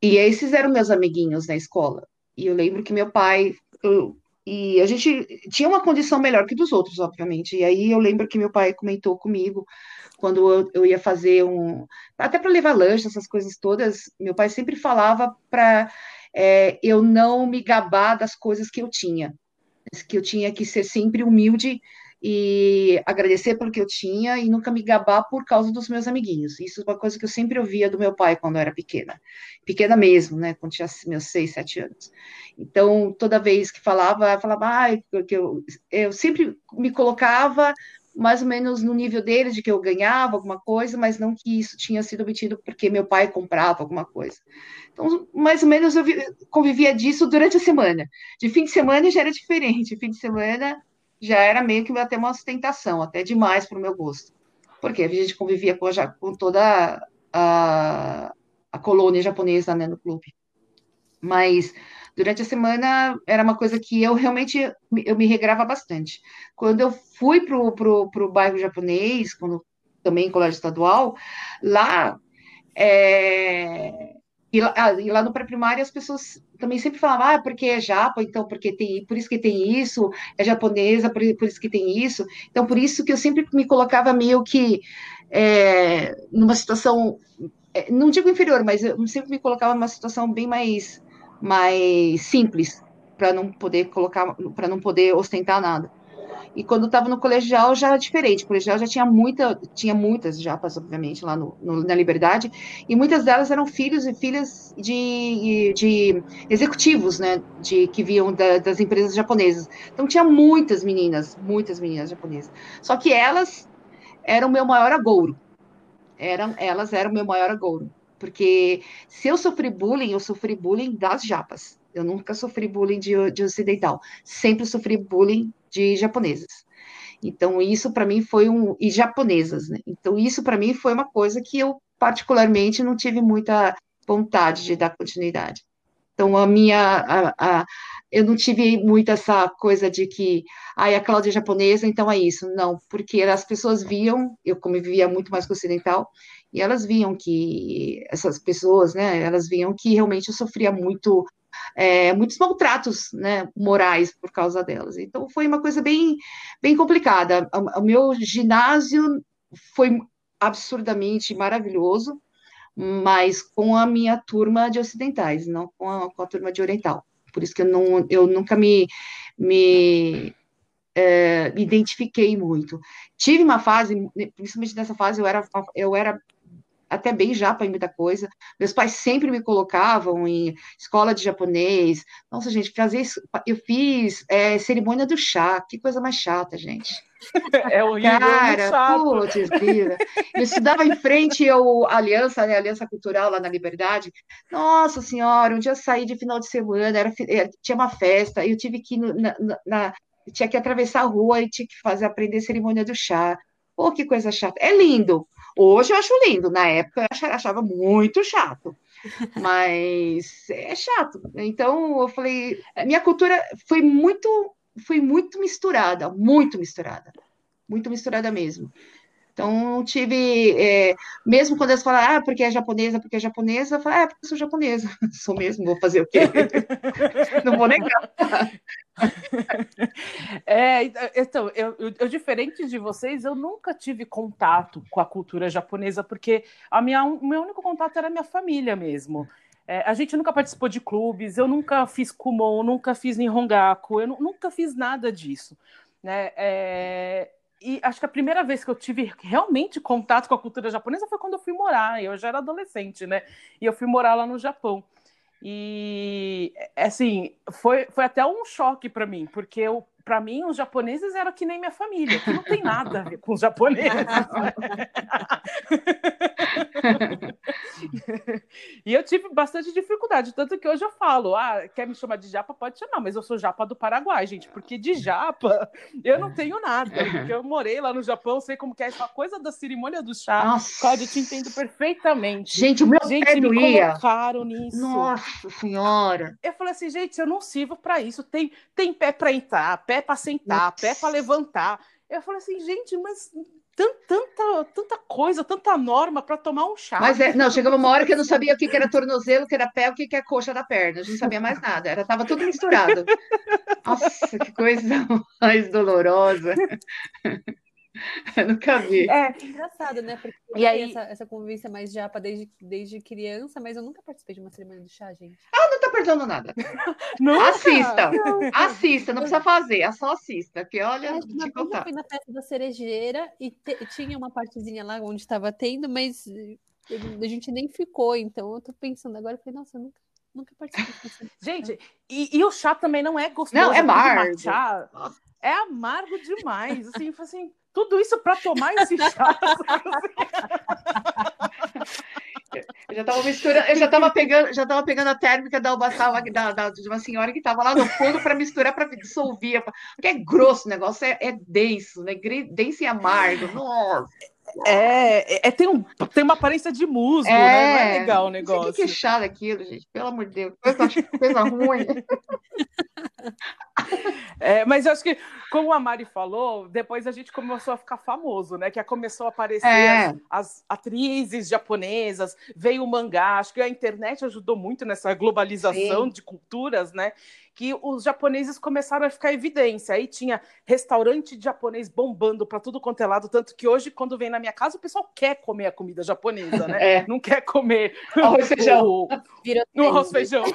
E esses eram meus amiguinhos na escola. E eu lembro que meu pai. Eu, e a gente tinha uma condição melhor que dos outros, obviamente. E aí eu lembro que meu pai comentou comigo quando eu, eu ia fazer um. Até para levar lanche, essas coisas todas, meu pai sempre falava para é, eu não me gabar das coisas que eu tinha. Que eu tinha que ser sempre humilde e agradecer pelo que eu tinha e nunca me gabar por causa dos meus amiguinhos. Isso é uma coisa que eu sempre ouvia do meu pai quando eu era pequena. Pequena mesmo, né? Quando tinha meus seis, sete anos. Então, toda vez que falava, eu falava, ah, que eu, eu sempre me colocava mais ou menos no nível deles, de que eu ganhava alguma coisa, mas não que isso tinha sido obtido porque meu pai comprava alguma coisa. Então, mais ou menos eu convivia disso durante a semana. De fim de semana já era diferente. De fim de semana já era meio que até uma ostentação, até demais para o meu gosto. Porque a gente convivia com, com toda a, a colônia japonesa né, no clube. Mas durante a semana era uma coisa que eu realmente eu me regrava bastante. Quando eu fui para o bairro japonês, quando também colégio estadual, lá é, e lá, ah, e lá no pré-primário as pessoas também sempre falavam, ah, porque é japa, então porque tem, por isso que tem isso, é japonesa, por, por isso que tem isso. Então, por isso que eu sempre me colocava meio que é, numa situação, é, não digo inferior, mas eu sempre me colocava numa situação bem mais, mais simples, para não poder colocar, para não poder ostentar nada. E quando estava no colegial já era diferente. O colegial já tinha muita, tinha muitas japas, obviamente, lá no, no, na Liberdade, e muitas delas eram filhos e filhas de, de executivos, né, de que viam da, das empresas japonesas. Então tinha muitas meninas, muitas meninas japonesas. Só que elas eram meu maior agouro. Eram, elas eram meu maior agouro. Porque se eu sofri bullying, eu sofri bullying das japas. Eu nunca sofri bullying de, de ocidental. Sempre sofri bullying de japonesas. Então, isso para mim foi um. E japonesas, né? Então, isso para mim foi uma coisa que eu, particularmente, não tive muita vontade de dar continuidade. Então, a minha. A, a, eu não tive muito essa coisa de que, ai, a Cláudia é japonesa, então é isso. Não, porque as pessoas viam, eu como vivia muito mais ocidental, e elas viam que, essas pessoas, né, elas viam que realmente eu sofria muito, é, muitos maltratos, né, morais por causa delas. Então foi uma coisa bem, bem complicada. O, meu ginásio foi absurdamente maravilhoso, mas com a minha turma de ocidentais, não com a, com a turma de oriental. Por isso que eu, não, eu nunca me, me, é, me identifiquei muito. Tive uma fase, principalmente nessa fase, eu era, eu era até bem japa em muita coisa. Meus pais sempre me colocavam em escola de japonês. Nossa, gente, fazer isso, eu fiz é, cerimônia do chá, que coisa mais chata, gente. É horrível, é Cara, putz, eu estudava em frente ao Aliança, né, Aliança Cultural lá na Liberdade. Nossa Senhora, um dia eu saí de final de semana, era, é, tinha uma festa, eu tive que ir na, na, tinha que atravessar a rua e tinha que fazer aprender cerimônia do chá. Pô, que coisa chata. É lindo, Hoje eu acho lindo, na época eu achava muito chato, mas é chato. Então eu falei, minha cultura foi muito, foi muito misturada, muito misturada, muito misturada mesmo. Então, tive, é, mesmo quando eles falam, ah, porque é japonesa, porque é japonesa, eu falo, ah, porque eu sou japonesa. Sou mesmo, vou fazer o quê? Não vou negar. É, então, eu, eu, eu, diferente de vocês, eu nunca tive contato com a cultura japonesa, porque a minha, o meu único contato era a minha família mesmo. É, a gente nunca participou de clubes, eu nunca fiz kumon, nunca fiz nihongaku, eu nunca fiz nada disso. Né? É, e acho que a primeira vez que eu tive realmente contato com a cultura japonesa foi quando eu fui morar. Eu já era adolescente, né? E eu fui morar lá no Japão. E assim, foi, foi até um choque para mim, porque eu para mim, os japoneses eram que nem minha família, que não tem nada a ver com os japoneses. e eu tive bastante dificuldade, tanto que hoje eu falo, ah, quer me chamar de japa, pode chamar, mas eu sou japa do Paraguai, gente, porque de japa eu não tenho nada, porque eu morei lá no Japão, sei como que é essa coisa da cerimônia do chá, Nossa. Cláudia, eu te entendo perfeitamente. Gente, o meu gente, pé me doía. colocaram nisso. Nossa senhora. Eu falei assim, gente, eu não sirvo para isso, tem, tem pé para entrar, pé pé para sentar, pé para levantar. Eu falei assim, gente, mas tanta, tanta coisa, tanta norma para tomar um chá. Mas é, não, chegava uma hora que eu não sabia o que, era tornozelo, o que era pé, o que, que é coxa da perna. A gente não sabia mais nada. Era, tava tudo misturado. Nossa, que coisa mais dolorosa. Eu nunca vi. É engraçado, né? Porque e aí... essa, essa convivência mais japa desde, desde criança, mas eu nunca participei de uma cerimônia do chá, gente. Ah, não tá perdendo nada. Nunca? Assista. Não. Assista, não precisa fazer, é só assista. Que olha, é, te contar. Eu fui na festa da cerejeira e te, tinha uma partezinha lá onde estava tendo, mas a gente nem ficou, então eu tô pensando agora, eu falei, nossa, eu nunca nunca participei. Gente, e, e, o chá também não é gostoso. Não, é amargo. É amargo demais. Assim, assim, tudo isso para tomar esse chá. Eu já estava misturando, eu já estava pegando, já estava pegando a térmica da ubaçava da, da, de uma senhora que estava lá no fundo para misturar, para dissolver, porque é grosso o negócio, é, é denso, né? Denso e amargo. Nossa. É, é, tem, um, tem uma aparência de musgo, é, né? Não é legal o negócio. Que, que é aquilo, gente. Pelo amor de Deus. Coisa, coisa ruim. É, mas eu acho que, como a Mari falou, depois a gente começou a ficar famoso, né? Que começou a aparecer é. as, as, atrizes japonesas, veio o mangá, acho que a internet ajudou muito nessa globalização Sim. de culturas, né? Que os japoneses começaram a ficar em evidência. Aí tinha restaurante japonês bombando para tudo quanto é lado, tanto que hoje, quando vem na minha casa, o pessoal quer comer a comida japonesa, né? É. Não quer comer arroz feijão. O, o arroz feijão.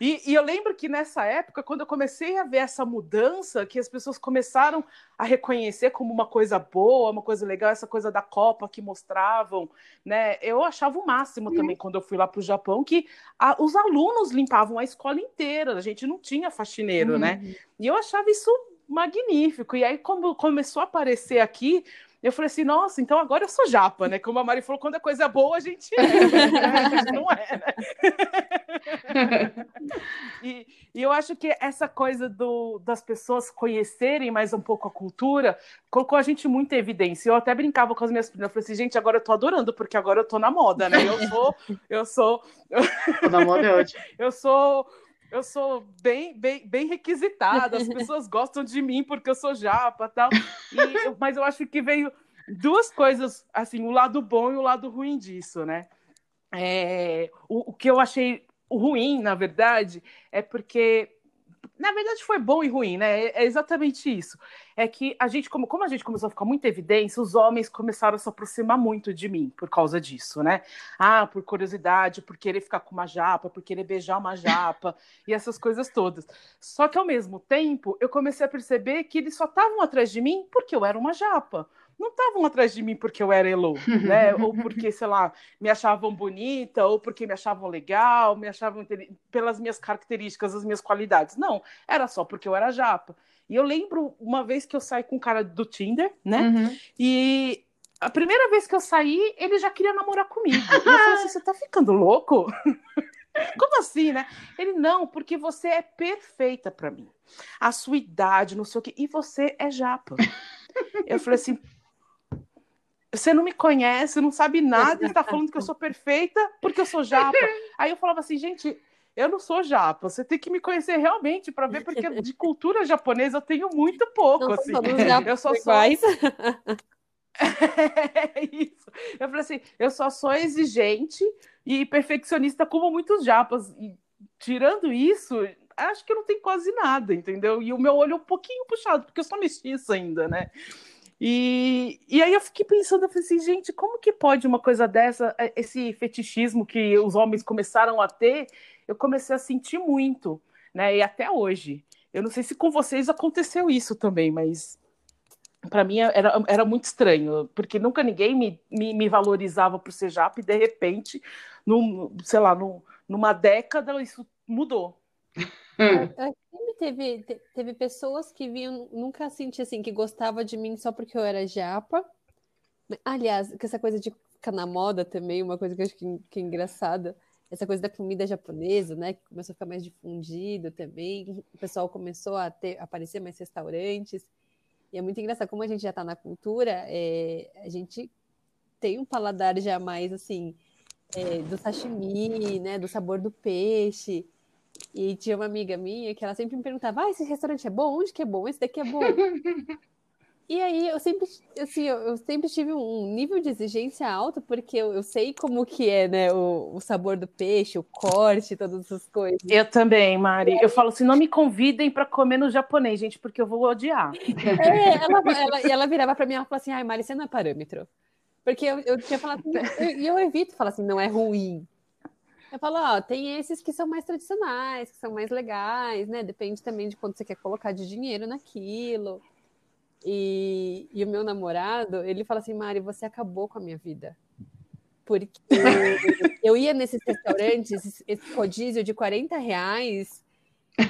e, e eu lembro que nessa época, quando eu comecei a ver essa mudança, que as pessoas começaram a reconhecer como uma coisa boa, uma coisa legal, essa coisa da Copa que mostravam, né? Eu achava o máximo também quando eu fui lá para o Japão que a, os alunos limpavam a escola inteira, a gente não tinha faxineiro, né? uhum. né? E eu achava isso magnífico. E aí, quando começou a aparecer aqui, eu falei assim, nossa, então agora eu sou japa, né? Como a Mari falou, quando é coisa boa, a gente é, né? a gente não é, né? e, e, eu acho que essa coisa do, das pessoas conhecerem mais um pouco a cultura colocou a gente muito em evidência. Eu até brincava com as minhas filhas, eu falei assim, gente, agora eu tô adorando, porque agora eu tô na moda, né? Eu sou, eu sou. Na moda é ótimo. eu sou eu sou bem, bem, bem requisitada, as pessoas gostam de mim porque eu sou japa tal. E, mas eu acho que veio duas coisas, assim, o lado bom e o lado ruim disso, né? É, o, o que eu achei ruim, na verdade, é porque na verdade foi bom e ruim, né? É exatamente isso. É que a gente, como, como a gente começou a ficar muito evidência, os homens começaram a se aproximar muito de mim por causa disso, né? Ah, por curiosidade, por querer ficar com uma japa, por querer beijar uma japa e essas coisas todas. Só que ao mesmo tempo, eu comecei a perceber que eles só estavam atrás de mim porque eu era uma japa não estavam atrás de mim porque eu era Elo, né? ou porque, sei lá, me achavam bonita, ou porque me achavam legal, me achavam pelas minhas características, as minhas qualidades. Não, era só porque eu era japa. E eu lembro uma vez que eu saí com um cara do Tinder, né? Uhum. E a primeira vez que eu saí, ele já queria namorar comigo. E eu falei assim: você tá ficando louco? Como assim, né? Ele, não, porque você é perfeita para mim. A sua idade, não sei o quê. E você é japa. Eu falei assim, você não me conhece, não sabe nada, está falando que eu sou perfeita porque eu sou japa. Aí eu falava assim, gente, eu não sou japa, você tem que me conhecer realmente para ver, porque de cultura japonesa eu tenho muito pouco, não, assim. Eu só sou. é isso. Eu falei assim, eu só sou exigente e perfeccionista como muitos japas. E tirando isso, acho que não tem quase nada, entendeu? E o meu olho é um pouquinho puxado, porque eu sou mestiça ainda, né? E, e aí eu fiquei pensando, eu falei assim, gente, como que pode uma coisa dessa, é, esse fetichismo que os homens começaram a ter, eu comecei a sentir muito, né? E até hoje. Eu não sei se com vocês aconteceu isso também, mas para mim era, era muito estranho, porque nunca ninguém me, me, me valorizava por ser japa e de repente, num, sei lá, num, numa década isso mudou. Teve, teve pessoas que vinham, nunca senti assim, que gostava de mim só porque eu era japa. Aliás, que essa coisa de ficar na moda também, uma coisa que eu acho que, é engraçada, essa coisa da comida japonesa, né, que começou a ficar mais difundido também, o pessoal começou a ter, aparecer mais restaurantes, e é muito engraçado, como a gente já está na cultura, é, a gente tem um paladar já mais, assim, é, do sashimi, né, do sabor do peixe, e tinha uma amiga minha que ela sempre me perguntava: ah, esse restaurante é bom? Onde que é bom? Esse daqui é bom? e aí eu sempre, assim, eu, sempre tive um nível de exigência alto, porque eu, eu sei como que é, né, o, o, sabor do peixe, o corte, todas essas coisas. Eu também, Mari. Eu falo assim, não me convidem para comer no japonês, gente, porque eu vou odiar. É, ela, ela, e ela virava para mim e falava assim, ai, Mari, você não é parâmetro. Porque eu, eu tinha falado, e eu, eu evito falar assim, não é ruim. Eu falo, ó, tem esses que são mais tradicionais, que são mais legais, né? Depende também de quanto você quer colocar de dinheiro naquilo. E, e o meu namorado, ele fala assim, Mari, você acabou com a minha vida. Porque eu ia nesses restaurantes, esse rodízio de 40 reais,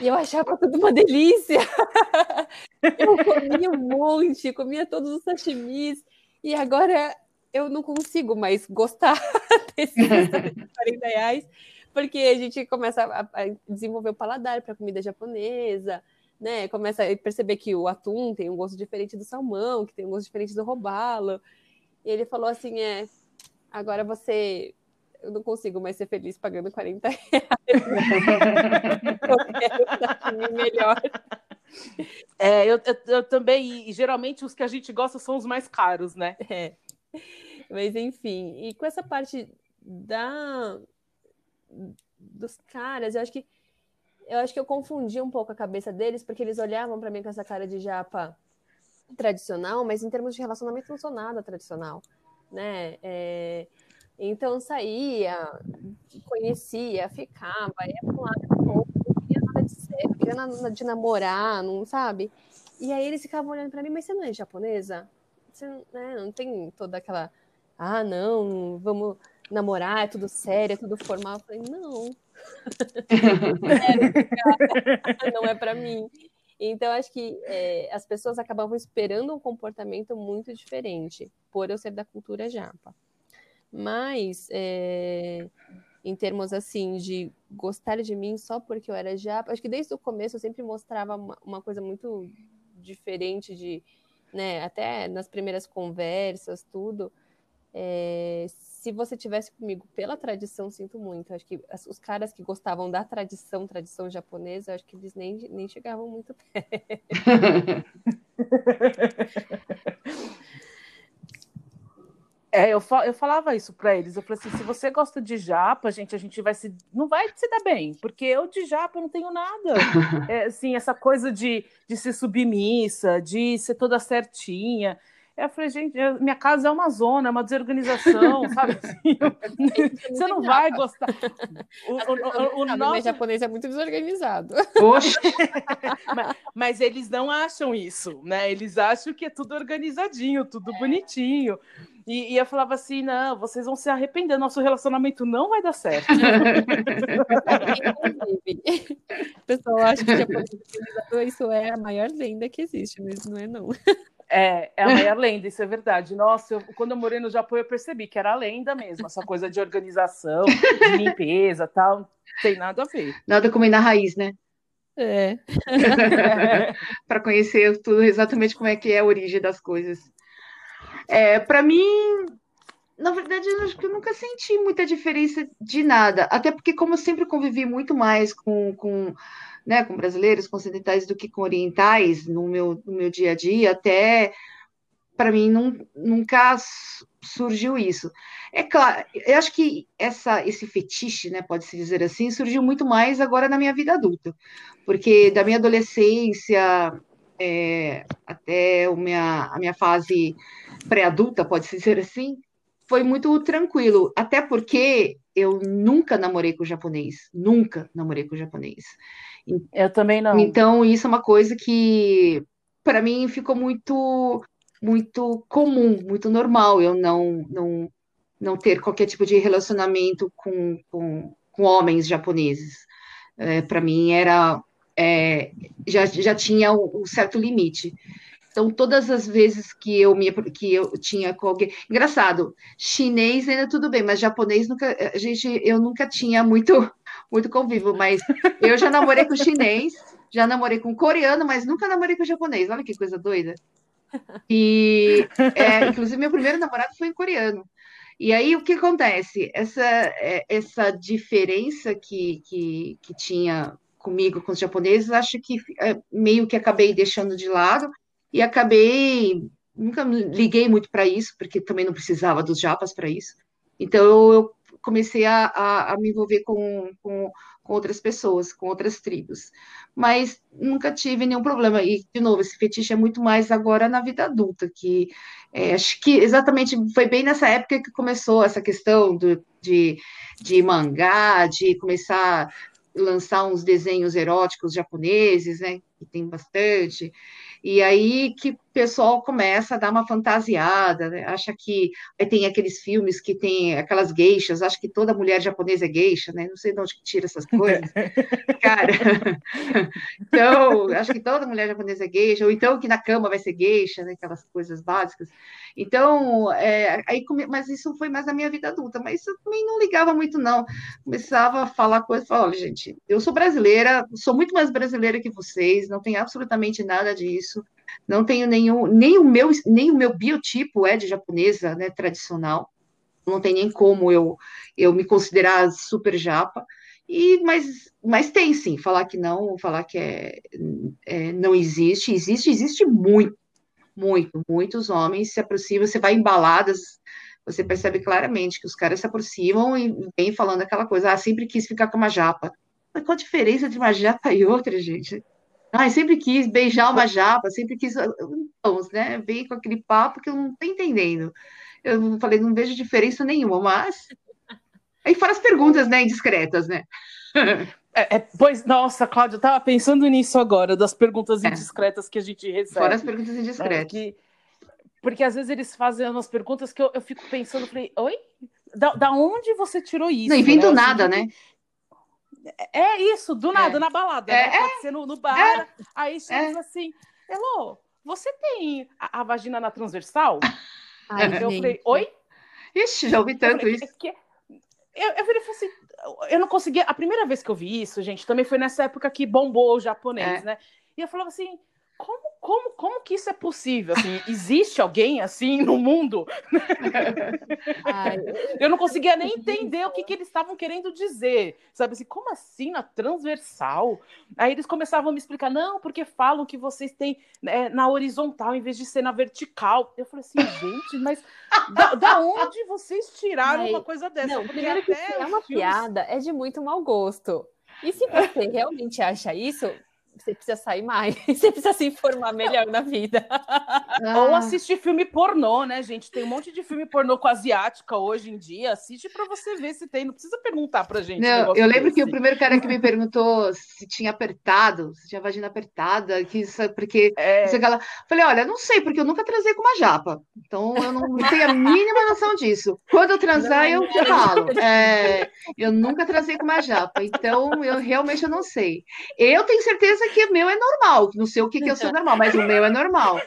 e eu achava tudo uma delícia. Eu comia um monte, comia todos os sashimis, e agora eu não consigo mais gostar desses 40 reais, porque a gente começa a, desenvolver o paladar para comida japonesa, né? Começa a perceber que o atum tem um gosto diferente do salmão, que tem um gosto diferente do robalo. E ele falou assim: é, agora você. Eu não consigo mais ser feliz pagando 40 reais. eu quero melhor. É, eu, eu, eu, também, e geralmente os que a gente gosta são os mais caros, né? É. Mas enfim, e com essa parte da dos caras, eu acho que eu acho que eu confundi um pouco a cabeça deles, porque eles olhavam para mim com essa cara de japa tradicional, mas em termos de relacionamento não sou nada tradicional, né? É, então saía, conhecia, ficava, ia para um lado não queria nada de sério, não queria nada de namorar, não sabe? E aí eles ficavam olhando para mim, mas você não é japonesa? Você né, não tem toda aquela ah, não, vamos namorar, é tudo sério, é tudo formal. Eu falei, não. não é para mim. Então, acho que é, as pessoas acabavam esperando um comportamento muito diferente, por eu ser da cultura japa. Mas, é, em termos assim de gostar de mim só porque eu era japa. Acho que desde o começo eu sempre mostrava uma, uma coisa muito diferente de, né, até nas primeiras conversas, tudo. É, se você tivesse comigo pela tradição, sinto muito. Acho que os caras que gostavam da tradição, tradição japonesa, acho que eles nem, nem chegavam muito perto. É, eu, eu falava isso para eles. Eu falei assim: se você gosta de japa, gente, a gente vai se. Não vai se dar bem, porque eu de japa não tenho nada. É, assim, essa coisa de, de ser submissa, de ser toda certinha. Eu falei, gente, minha casa é uma zona, é uma desorganização, sabe? Assim, você não vai gostar. O, o, o, o nosso... japonês é muito desorganizado. Poxa! mas, mas, eles não acham isso, né? Eles acham que é tudo organizadinho, tudo é. bonitinho. E, e, eu falava assim: não, vocês vão se arrepender, nosso relacionamento não vai dar certo. o pessoal acha que japonês isso é a maior lenda que existe, mas não é não. É, é a maior lenda, isso é verdade. Nossa, eu, quando eu morei no Japão, eu percebi que era a lenda mesmo, essa coisa de organização, de limpeza tal, não tem nada a ver. Nada como ir na raiz, né? É. Para conhecer tudo exatamente como é que é a origem das coisas. É, para mim, na verdade, eu acho que eu nunca senti muita diferença de nada. Até porque, como eu sempre convivi muito mais com, com, né, com brasileiros, com ocidentais do que com orientais no meu, no meu dia a dia, até para mim nunca surgiu isso. É claro, eu acho que essa, esse fetiche, né, pode-se dizer assim, surgiu muito mais agora na minha vida adulta, porque da minha adolescência é, até a minha, a minha fase pré-adulta, pode-se dizer assim, foi muito tranquilo, até porque eu nunca namorei com japonês, nunca namorei com japonês. Eu também não. Então, isso é uma coisa que, para mim, ficou muito muito comum, muito normal eu não, não, não ter qualquer tipo de relacionamento com, com, com homens japoneses. É, para mim, era é, já, já tinha um, um certo limite. Então, todas as vezes que eu me que eu tinha com alguém. Engraçado, chinês ainda tudo bem, mas japonês nunca. A gente, eu nunca tinha muito, muito convívio, mas eu já namorei com chinês, já namorei com coreano, mas nunca namorei com japonês. Olha que coisa doida. E é, inclusive meu primeiro namorado foi em coreano. E aí o que acontece? Essa, é, essa diferença que, que, que tinha comigo com os japoneses, acho que é, meio que acabei deixando de lado e acabei nunca liguei muito para isso, porque também não precisava dos japas para isso. Então eu comecei a, a, a me envolver com, com, com, outras pessoas, com outras tribos. Mas nunca tive nenhum problema. E, de novo, esse fetiche é muito mais agora na vida adulta, que é, acho que exatamente foi bem nessa época que começou essa questão do, de, de mangá, de começar a lançar uns desenhos eróticos japoneses, né? Que tem bastante. E aí que pessoal começa a dar uma fantasiada, né? acha que tem aqueles filmes que tem aquelas geixas, acho que toda mulher japonesa é geisha, né? Não sei de onde que tira essas coisas. Cara, então, acho que toda mulher japonesa é geisha, ou então que na cama vai ser geisha, né? Aquelas coisas básicas. Então, é, aí, mas isso foi mais na minha vida adulta, mas eu também não ligava muito, não. Começava a falar coisas, falava, olha, gente, eu sou brasileira, sou muito mais brasileira que vocês, não tem absolutamente nada disso isso. Não tenho nenhum, nem o meu, nem o meu biotipo é de japonesa, né, tradicional. Não tem nem como eu eu me considerar super japa. E mas mas tem sim, falar que não, falar que é, é não existe, existe, existe muito, muito, muitos homens se aproximam, você vai em baladas, você percebe claramente que os caras se aproximam e vêm falando aquela coisa, ah, sempre quis ficar com uma japa. Mas qual a diferença entre uma japa e outra, gente? Ai, sempre quis beijar uma japa, sempre quis. Vamos, né? Vem com aquele papo que eu não estou entendendo. Eu falei, não vejo diferença nenhuma, mas. Aí fora as perguntas, né, indiscretas, né? É, é, pois, nossa, Cláudia, eu estava pensando nisso agora, das perguntas é. indiscretas que a gente recebe. Fora as perguntas indiscretas. Que, porque às vezes eles fazem umas perguntas que eu, eu fico pensando, falei, oi? Da, da onde você tirou isso? Não invento né? nada, assim, né? É isso, do nada, é. na balada. É, né? Pode ser no, no bar. É. Aí chega assim, Elô, você tem a, a vagina na transversal? Ai, eu falei, oi? Ixi, já ouvi tanto falei, isso. Que, eu, eu falei assim, eu não conseguia. A primeira vez que eu vi isso, gente, também foi nessa época que bombou o japonês, é. né? E eu falava assim, como, como, como que isso é possível? Assim, existe alguém assim no mundo? Ai, eu não conseguia nem entender o que, que eles estavam querendo dizer. Sabe assim, como assim na transversal? Aí eles começavam a me explicar, não, porque falam que vocês têm né, na horizontal em vez de ser na vertical. Eu falei assim, gente, mas da, da onde vocês tiraram uma coisa dessa? Não, porque primeiro que é uma filmes... piada, é de muito mau gosto. E se você realmente acha isso, você precisa sair mais, você precisa se informar melhor na vida. Ah. Ou assistir filme pornô, né, gente? Tem um monte de filme pornô com asiática hoje em dia. Assiste para você ver se tem. Não precisa perguntar pra gente. Não, eu lembro desse. que o primeiro cara que me perguntou se tinha apertado, se tinha vagina apertada, que isso, porque é... isso, aquela... falei, olha, não sei, porque eu nunca transei com uma japa. Então eu não, não tenho a mínima noção disso. Quando eu transar, não, eu falo. É, eu nunca transei com uma japa, então eu realmente eu não sei. Eu tenho certeza que o meu é normal. Não sei o que, que eu sou normal, mas o meu é normal.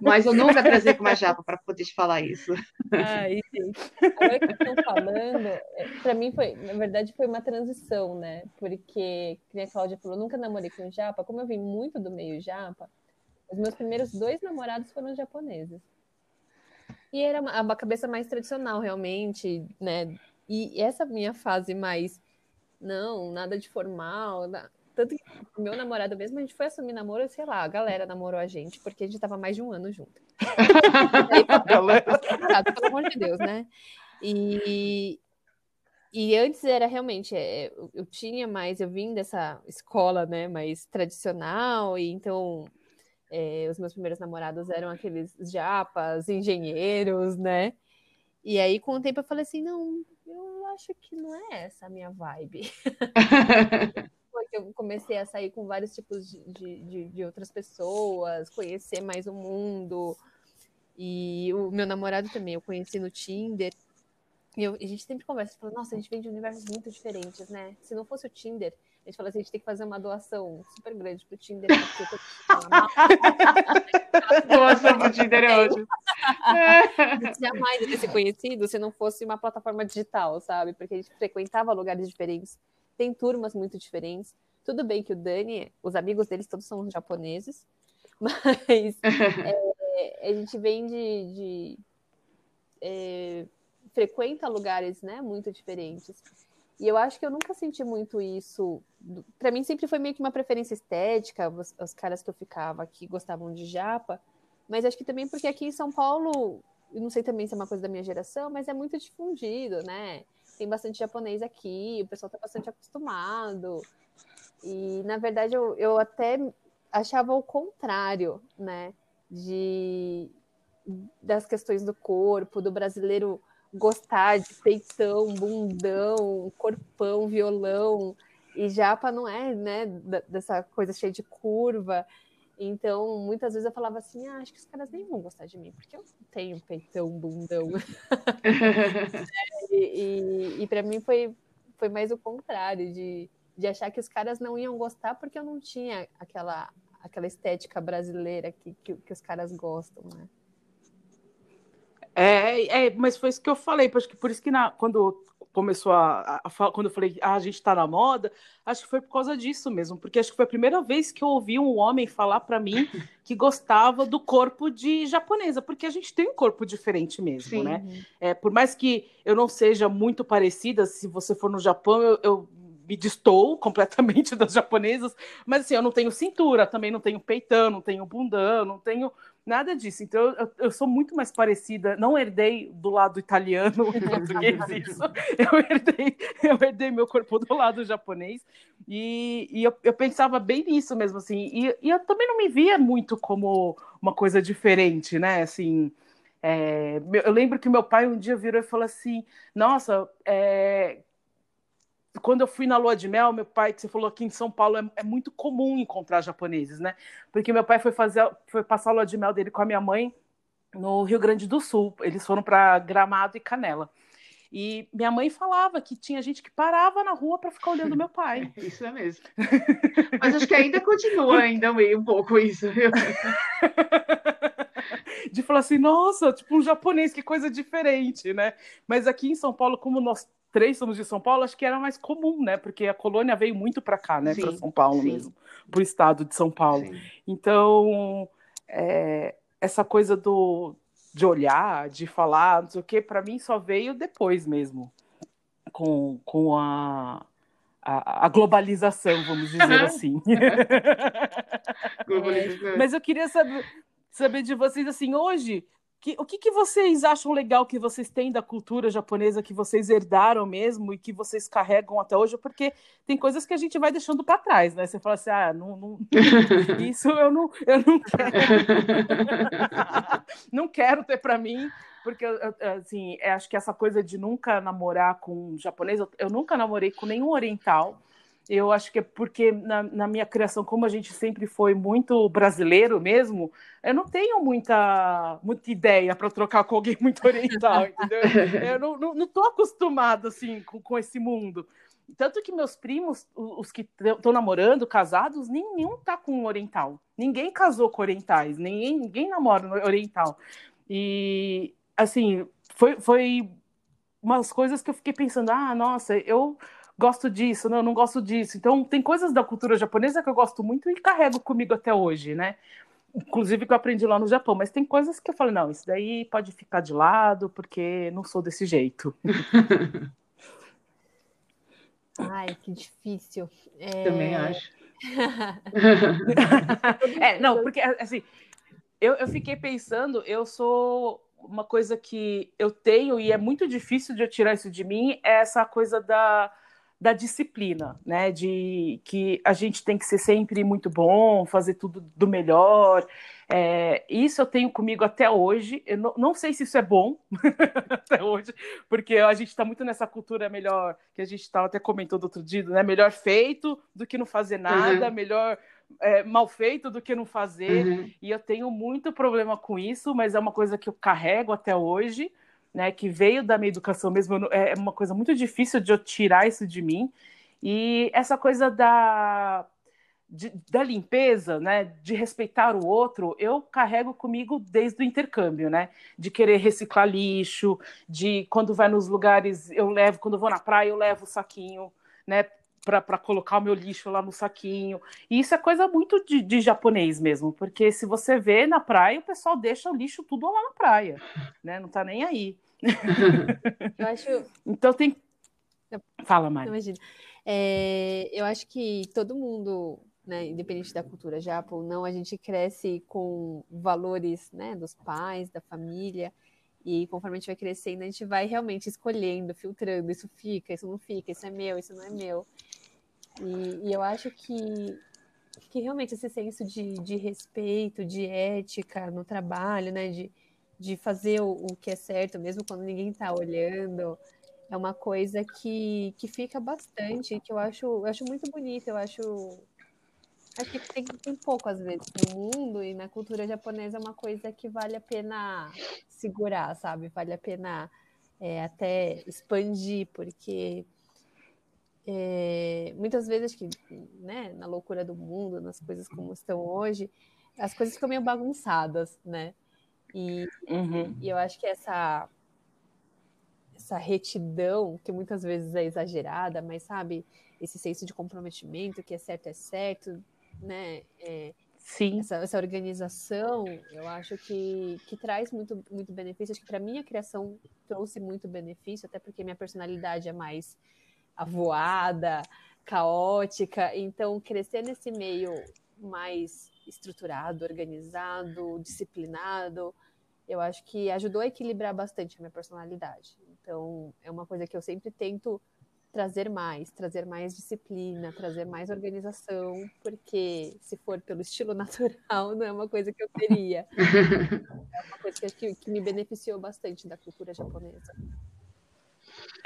Mas eu nunca trazei com uma japa para poder te falar isso. Ah, gente. Agora que estão falando, é, para mim foi, na verdade, foi uma transição, né? Porque, como a Cláudia falou, nunca namorei com japa. Como eu vim muito do meio japa, os meus primeiros dois namorados foram japoneses. E era uma, uma cabeça mais tradicional, realmente, né? E essa minha fase mais não, nada de formal, tanto que o meu namorado mesmo, a gente foi assumir namoro, sei lá, a galera namorou a gente, porque a gente tava mais de um ano junto. aí, pelo amor de Deus, né? E, e antes era realmente, é, eu tinha mais, eu vim dessa escola, né, mais tradicional, e então é, os meus primeiros namorados eram aqueles japas, engenheiros, né? E aí, com o tempo, eu falei assim: não, eu acho que não é essa a minha vibe. eu comecei a sair com vários tipos de, de, de outras pessoas, conhecer mais o mundo. E o meu namorado também, eu conheci no Tinder. E eu, a gente sempre conversa, fala, nossa, a gente vem de universos muito diferentes, né? Se não fosse o Tinder, a gente fala assim, a gente tem que fazer uma doação super grande pro Tinder. doação pro Tinder é ótimo. Jamais ia ter se conhecido se não fosse uma plataforma digital, sabe? Porque a gente frequentava lugares diferentes tem turmas muito diferentes. Tudo bem que o Dani, os amigos deles todos são japoneses, mas é, a gente vem de. de é, frequenta lugares né, muito diferentes. E eu acho que eu nunca senti muito isso. Para mim, sempre foi meio que uma preferência estética. Os, os, caras que eu ficava aqui gostavam de japa. Mas acho que também porque aqui em São Paulo, não sei também se é uma coisa da minha geração, mas é muito difundido, né? Tem bastante japonês aqui, o pessoal está bastante acostumado. E, na verdade, eu, eu até achava o contrário, né? De, das questões do corpo, do brasileiro gostar de peitão, bundão, corpão, violão. E japa não é, né, dessa coisa cheia de curva. Então, muitas vezes eu falava assim, ah, acho que os caras nem vão gostar de mim, porque eu não tenho peitão, bundão. e e, e para mim foi, foi mais o contrário, de, de achar que os caras não iam gostar porque eu não tinha aquela, aquela estética brasileira que, que, que os caras gostam, né? É, é, mas foi isso que eu falei, acho que por isso que na, quando começou a, a, a, quando eu falei ah, a gente está na moda, acho que foi por causa disso mesmo, porque acho que foi a primeira vez que eu ouvi um homem falar para mim que gostava do corpo de japonesa, porque a gente tem um corpo diferente mesmo, Sim. né? É, por mais que eu não seja muito parecida, se você for no Japão, eu, eu me distou completamente das japonesas, mas assim, eu não tenho cintura, também não tenho peitão, não tenho bundão, não tenho Nada disso. Então, eu, eu, sou muito mais parecida. Não herdei do lado italiano e português isso. Eu herdei, eu herdei meu corpo do lado japonês. E, e eu, eu pensava bem nisso mesmo, assim. E, e eu também não me via muito como uma coisa diferente, né? Assim, é, eu lembro que meu pai um dia virou e falou assim: Nossa, é, quando eu fui na lua de mel, meu pai, que você falou aqui em São Paulo, é, é, muito comum encontrar japoneses, né? Porque meu pai foi fazer, foi passar a lua de mel dele com a minha mãe no Rio Grande do Sul. Eles foram para Gramado e Canela. E minha mãe falava que tinha gente que parava na rua para ficar olhando meu pai. Isso é mesmo. Mas acho que ainda continua ainda meio um pouco isso. Viu? De falar assim, nossa, tipo um japonês, que coisa diferente, né? Mas aqui em São Paulo, como nós três somos de São Paulo, acho que era mais comum, né? Porque a colônia veio muito para cá, né? Para São Paulo sim. mesmo, para o estado de São Paulo. Sim. Então, é, essa coisa do, de olhar, de falar, não sei o quê, para mim só veio depois mesmo, com, com a, a, a globalização, vamos dizer assim. Mas eu queria saber, saber de vocês, assim, hoje, que, o que, que vocês acham legal que vocês têm da cultura japonesa, que vocês herdaram mesmo e que vocês carregam até hoje? Porque tem coisas que a gente vai deixando para trás, né? Você fala assim, ah, não, não isso eu não, eu não quero. não quero ter para mim porque assim, acho que essa coisa de nunca namorar com um japonês, eu, eu nunca namorei com nenhum oriental. Eu acho que é porque na, na, minha criação, como a gente sempre foi muito brasileiro mesmo, eu não tenho muita, muita ideia para trocar com alguém muito oriental, entendeu? Eu não, não, não tô acostumado assim com, com esse mundo. Tanto que meus primos, os que estão namorando, casados, nenhum tá com um oriental. Ninguém casou com orientais, ninguém, ninguém namora oriental. E assim, foi, foi umas coisas que eu fiquei pensando, ah, nossa, eu gosto disso, não, eu não gosto disso. Então, tem coisas da cultura japonesa que eu gosto muito e carrego comigo até hoje, né? Inclusive que eu aprendi lá no Japão, mas tem coisas que eu falo, não, isso daí pode ficar de lado, porque não sou desse jeito. Ai, que difícil. É... Também acho. é, não, porque assim, eu, eu fiquei pensando, eu sou uma coisa que eu tenho e é muito difícil de eu tirar isso de mim é essa coisa da, da disciplina, né? De que a gente tem que ser sempre muito bom, fazer tudo do melhor. É, isso eu tenho comigo até hoje. Eu não, não sei se isso é bom até hoje, porque a gente está muito nessa cultura melhor que a gente estava até comentando outro dia, né? Melhor feito do que não fazer nada, uhum. melhor é, mal feito do que não fazer. Uhum. E eu tenho muito problema com isso, mas é uma coisa que eu carrego até hoje, né? Que veio da minha educação mesmo. É uma coisa muito difícil de eu tirar isso de mim. E essa coisa da, de, da limpeza, né, de respeitar o outro, eu carrego comigo desde o intercâmbio, né, de querer reciclar lixo, de quando vai nos lugares eu levo, quando vou na praia eu levo o saquinho, né, para colocar o meu lixo lá no saquinho. E isso é coisa muito de, de, japonês mesmo, porque se você vê na praia, o pessoal deixa o lixo tudo lá na praia, né? Não tá nem aí. Eu acho. então tem. Fala, Mari. Imagina. É, eu acho que todo mundo, né, independente da cultura japo, não, a gente cresce com valores, né, dos pais, da família. E conforme a gente vai crescendo, a gente vai realmente escolhendo, filtrando, isso fica, isso não fica, isso é meu, isso não é meu. E, e eu acho que, que realmente esse senso de, de respeito, de ética no trabalho, né? De, de fazer o, o que é certo, mesmo quando ninguém está olhando, é uma coisa que, que fica bastante, que eu acho, eu acho muito bonita, eu acho. Acho que tem, tem pouco, às vezes, no mundo e na cultura japonesa é uma coisa que vale a pena segurar, sabe? Vale a pena é, até expandir, porque é, muitas vezes que, né, na loucura do mundo, nas coisas como estão hoje, as coisas ficam meio bagunçadas, né? E, uhum. e eu acho que essa essa retidão, que muitas vezes é exagerada, mas sabe, esse senso de comprometimento, que é certo é certo, né? É, Sim. Essa, essa, organização, eu acho que, que traz muito, muito benefício. Acho que para mim a criação trouxe muito benefício, até porque minha personalidade é mais avoada, caótica. Então, crescer nesse meio mais estruturado, organizado, disciplinado, eu acho que ajudou a equilibrar bastante a minha personalidade. Então, é uma coisa que eu sempre tento trazer mais, trazer mais disciplina, trazer mais organização, porque se for pelo estilo natural, não é uma coisa que eu teria. É uma coisa que, que me beneficiou bastante da cultura japonesa.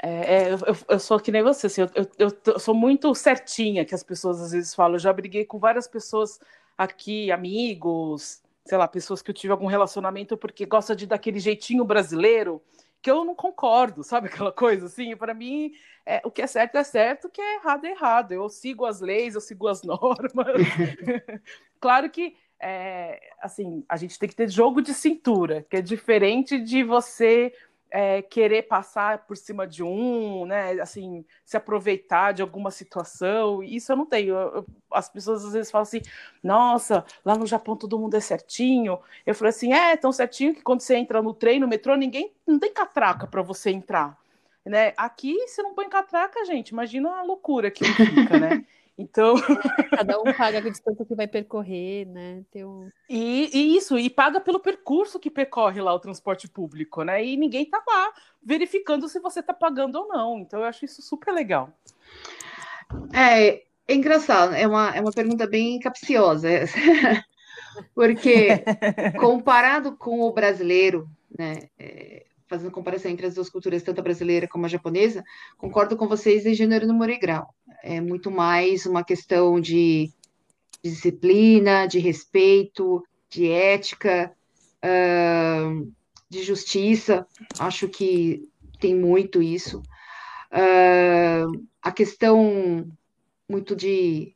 É, é, eu, eu, sou que nem você, assim, eu, eu, eu, sou muito certinha, que as pessoas às vezes falam. Eu já briguei com várias pessoas aqui, amigos, sei lá, pessoas que eu tive algum relacionamento porque gosta de daquele jeitinho brasileiro que eu não concordo, sabe aquela coisa assim? Para mim, é, o que é certo é certo, o que é errado é errado. Eu sigo as leis, eu sigo as normas. claro que é, assim, a gente tem que ter jogo de cintura, que é diferente de você é, querer passar por cima de um, né? Assim, se aproveitar de alguma situação. Isso eu não tenho. Eu, eu, as pessoas às vezes falam assim: nossa, lá no Japão todo mundo é certinho. Eu falei assim: é, tão certinho que quando você entra no trem, no metrô, ninguém não tem catraca para você entrar. Né? Aqui, se não põe catraca, gente, imagina a loucura que fica, né? Então. Cada um paga a distância que vai percorrer, né? Tem um... e, e, isso, e paga pelo percurso que percorre lá o transporte público, né? E ninguém tá lá verificando se você tá pagando ou não. Então eu acho isso super legal. É, é engraçado, é uma, é uma pergunta bem capciosa. Porque comparado com o brasileiro, né? É, fazendo comparação entre as duas culturas, tanto a brasileira como a japonesa, concordo com vocês em gênero, número e grau. É muito mais uma questão de disciplina, de respeito, de ética, uh, de justiça. Acho que tem muito isso. Uh, a questão muito de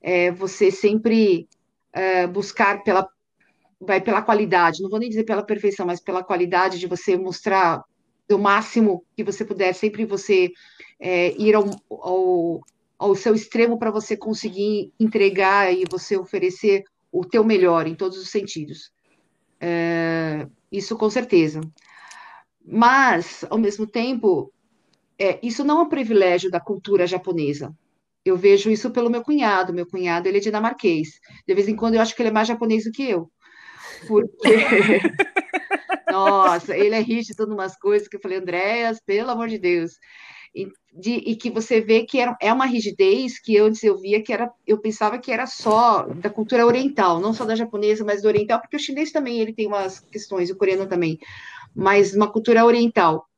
é, você sempre uh, buscar pela vai pela qualidade, não vou nem dizer pela perfeição, mas pela qualidade de você mostrar o máximo que você puder, sempre você é, ir ao, ao, ao seu extremo para você conseguir entregar e você oferecer o teu melhor em todos os sentidos. É, isso com certeza. Mas, ao mesmo tempo, é, isso não é um privilégio da cultura japonesa. Eu vejo isso pelo meu cunhado. Meu cunhado, ele é dinamarquês. De vez em quando eu acho que ele é mais japonês do que eu porque. Nossa, ele é rígido em umas coisas que eu falei, Andréas, pelo amor de Deus. E, de, e que você vê que era, é uma rigidez que antes eu via que era, eu pensava que era só da cultura oriental, não só da japonesa, mas do oriental, porque o chinês também ele tem umas questões, o coreano também, mas uma cultura oriental.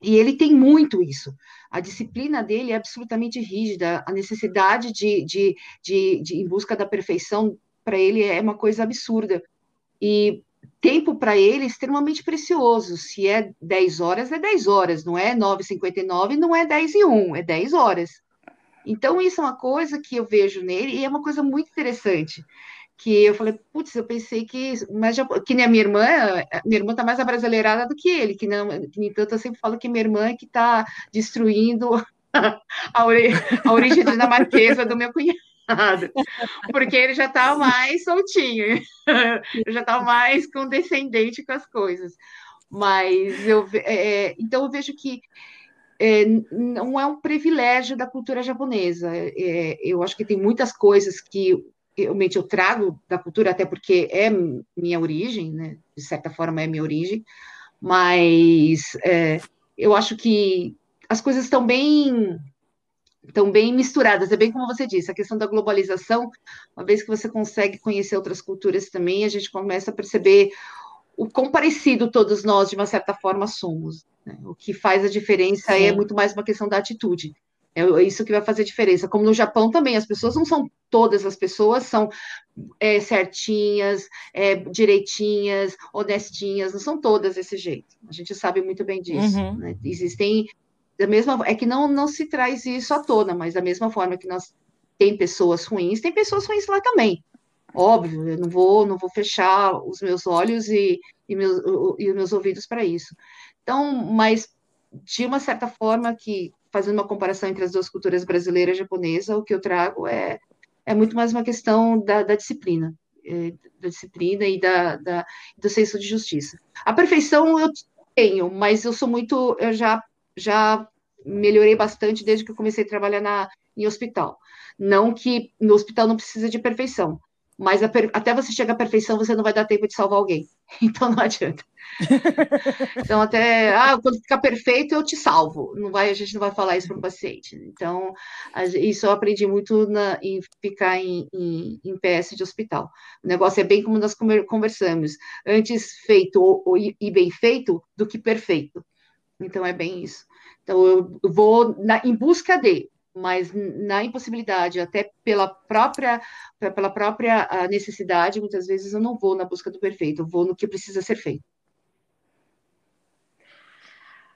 E ele tem muito isso. A disciplina dele é absolutamente rígida, a necessidade de, de, de, de em busca da perfeição, para ele é uma coisa absurda. E tempo para ele é extremamente precioso. Se é 10 horas, é 10 horas, não é 9h59, não é 10 e 1, é 10 horas. Então, isso é uma coisa que eu vejo nele e é uma coisa muito interessante. Que eu falei, putz, eu pensei que. Mas já, que nem a minha irmã, minha irmã está mais abrasileirada do que ele, que, não, que, entanto, eu sempre falo que minha irmã é que está destruindo a, ori, a origem dinamarquesa do meu cunhado porque ele já está mais soltinho, já está mais condescendente com as coisas. Mas eu, é, é, então eu vejo que é, não é um privilégio da cultura japonesa. É, eu acho que tem muitas coisas que realmente eu trago da cultura, até porque é minha origem, né? de certa forma é minha origem, mas é, eu acho que as coisas estão bem estão bem misturadas, é bem como você disse, a questão da globalização, uma vez que você consegue conhecer outras culturas também, a gente começa a perceber o quão parecido todos nós, de uma certa forma, somos. Né? O que faz a diferença é Sim. é muito mais uma questão da atitude. É isso que vai fazer diferença. Como no Japão também, as pessoas não são todas as pessoas, são é, certinhas, é, direitinhas, honestinhas, não são todas desse jeito. A gente sabe muito bem disso. Uhum. Né? Existem da mesma é que não não se traz isso à tona, mas da mesma forma que nós tem pessoas ruins, tem pessoas ruins lá também. Óbvio, eu não vou não vou fechar os meus olhos e, e, meus, e os meus ouvidos para isso. Então, mas de uma certa forma que fazendo uma comparação entre as duas culturas brasileira e japonesa, o que eu trago é é muito mais uma questão da, da disciplina, é, da disciplina e da, da, do senso de justiça. A perfeição eu tenho, mas eu sou muito, eu já já melhorei bastante desde que eu comecei a trabalhar na, em hospital. Não que no hospital não precisa de perfeição, mas per, até você chegar à perfeição, você não vai dar tempo de salvar alguém. Então não adianta. Então, até ah, quando ficar perfeito, eu te salvo. Não vai, a gente não vai falar isso para o paciente. Então, a, isso eu aprendi muito na, em ficar em, em, em, PS de hospital. O negócio é bem como nós conversamos: antes feito ou, ou, e bem feito do que perfeito. Então é bem isso. Então eu vou na, em busca de, mas na impossibilidade, até pela própria pela própria ah, necessidade, muitas vezes eu não vou na busca do perfeito, eu vou no que precisa ser feito.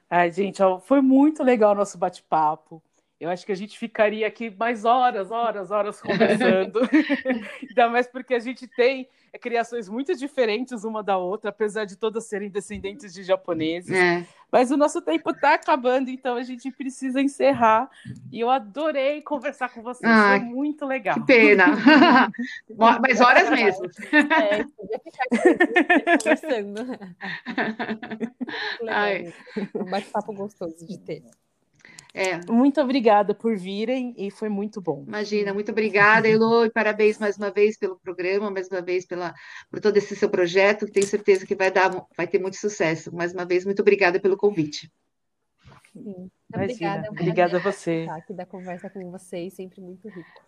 Ai, gente, ó, foi muito legal o nosso bate-papo. Eu acho que a gente ficaria aqui mais horas, horas, horas conversando. Ainda mais porque a gente tem criações muito diferentes uma da outra, apesar de todas serem descendentes de japoneses. É. Mas o nosso tempo está acabando, então a gente precisa encerrar. E eu adorei conversar com vocês, ah, foi muito legal. Que pena. Mas horas mesmo. É, ficar conversando. Legal. Um bate-papo gostoso de ter. É. Muito obrigada por virem e foi muito bom. Imagina, muito obrigada, Elo, e parabéns mais uma vez pelo programa, mais uma vez pela, por todo esse seu projeto, tenho certeza que vai, dar, vai ter muito sucesso. Mais uma vez, muito obrigada pelo convite. Sim, obrigada. Obrigada a você. Aqui da conversa com vocês, sempre muito rico.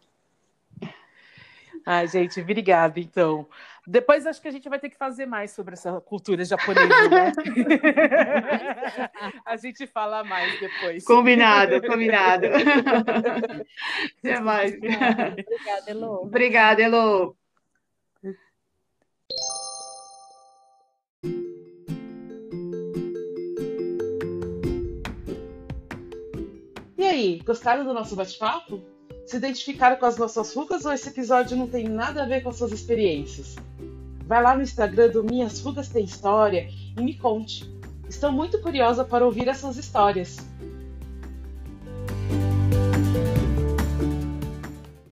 Ai, gente, obrigada, então. Depois acho que a gente vai ter que fazer mais sobre essa cultura japonesa, né? a gente fala mais depois. Combinado, combinado. Até mais. Obrigada, Elo. Obrigada, Elo. E aí, gostaram do nosso bate-papo? Se identificaram com as nossas rugas ou esse episódio não tem nada a ver com as suas experiências? Vai lá no Instagram do Minhas Rugas Tem História e me conte. Estou muito curiosa para ouvir essas histórias.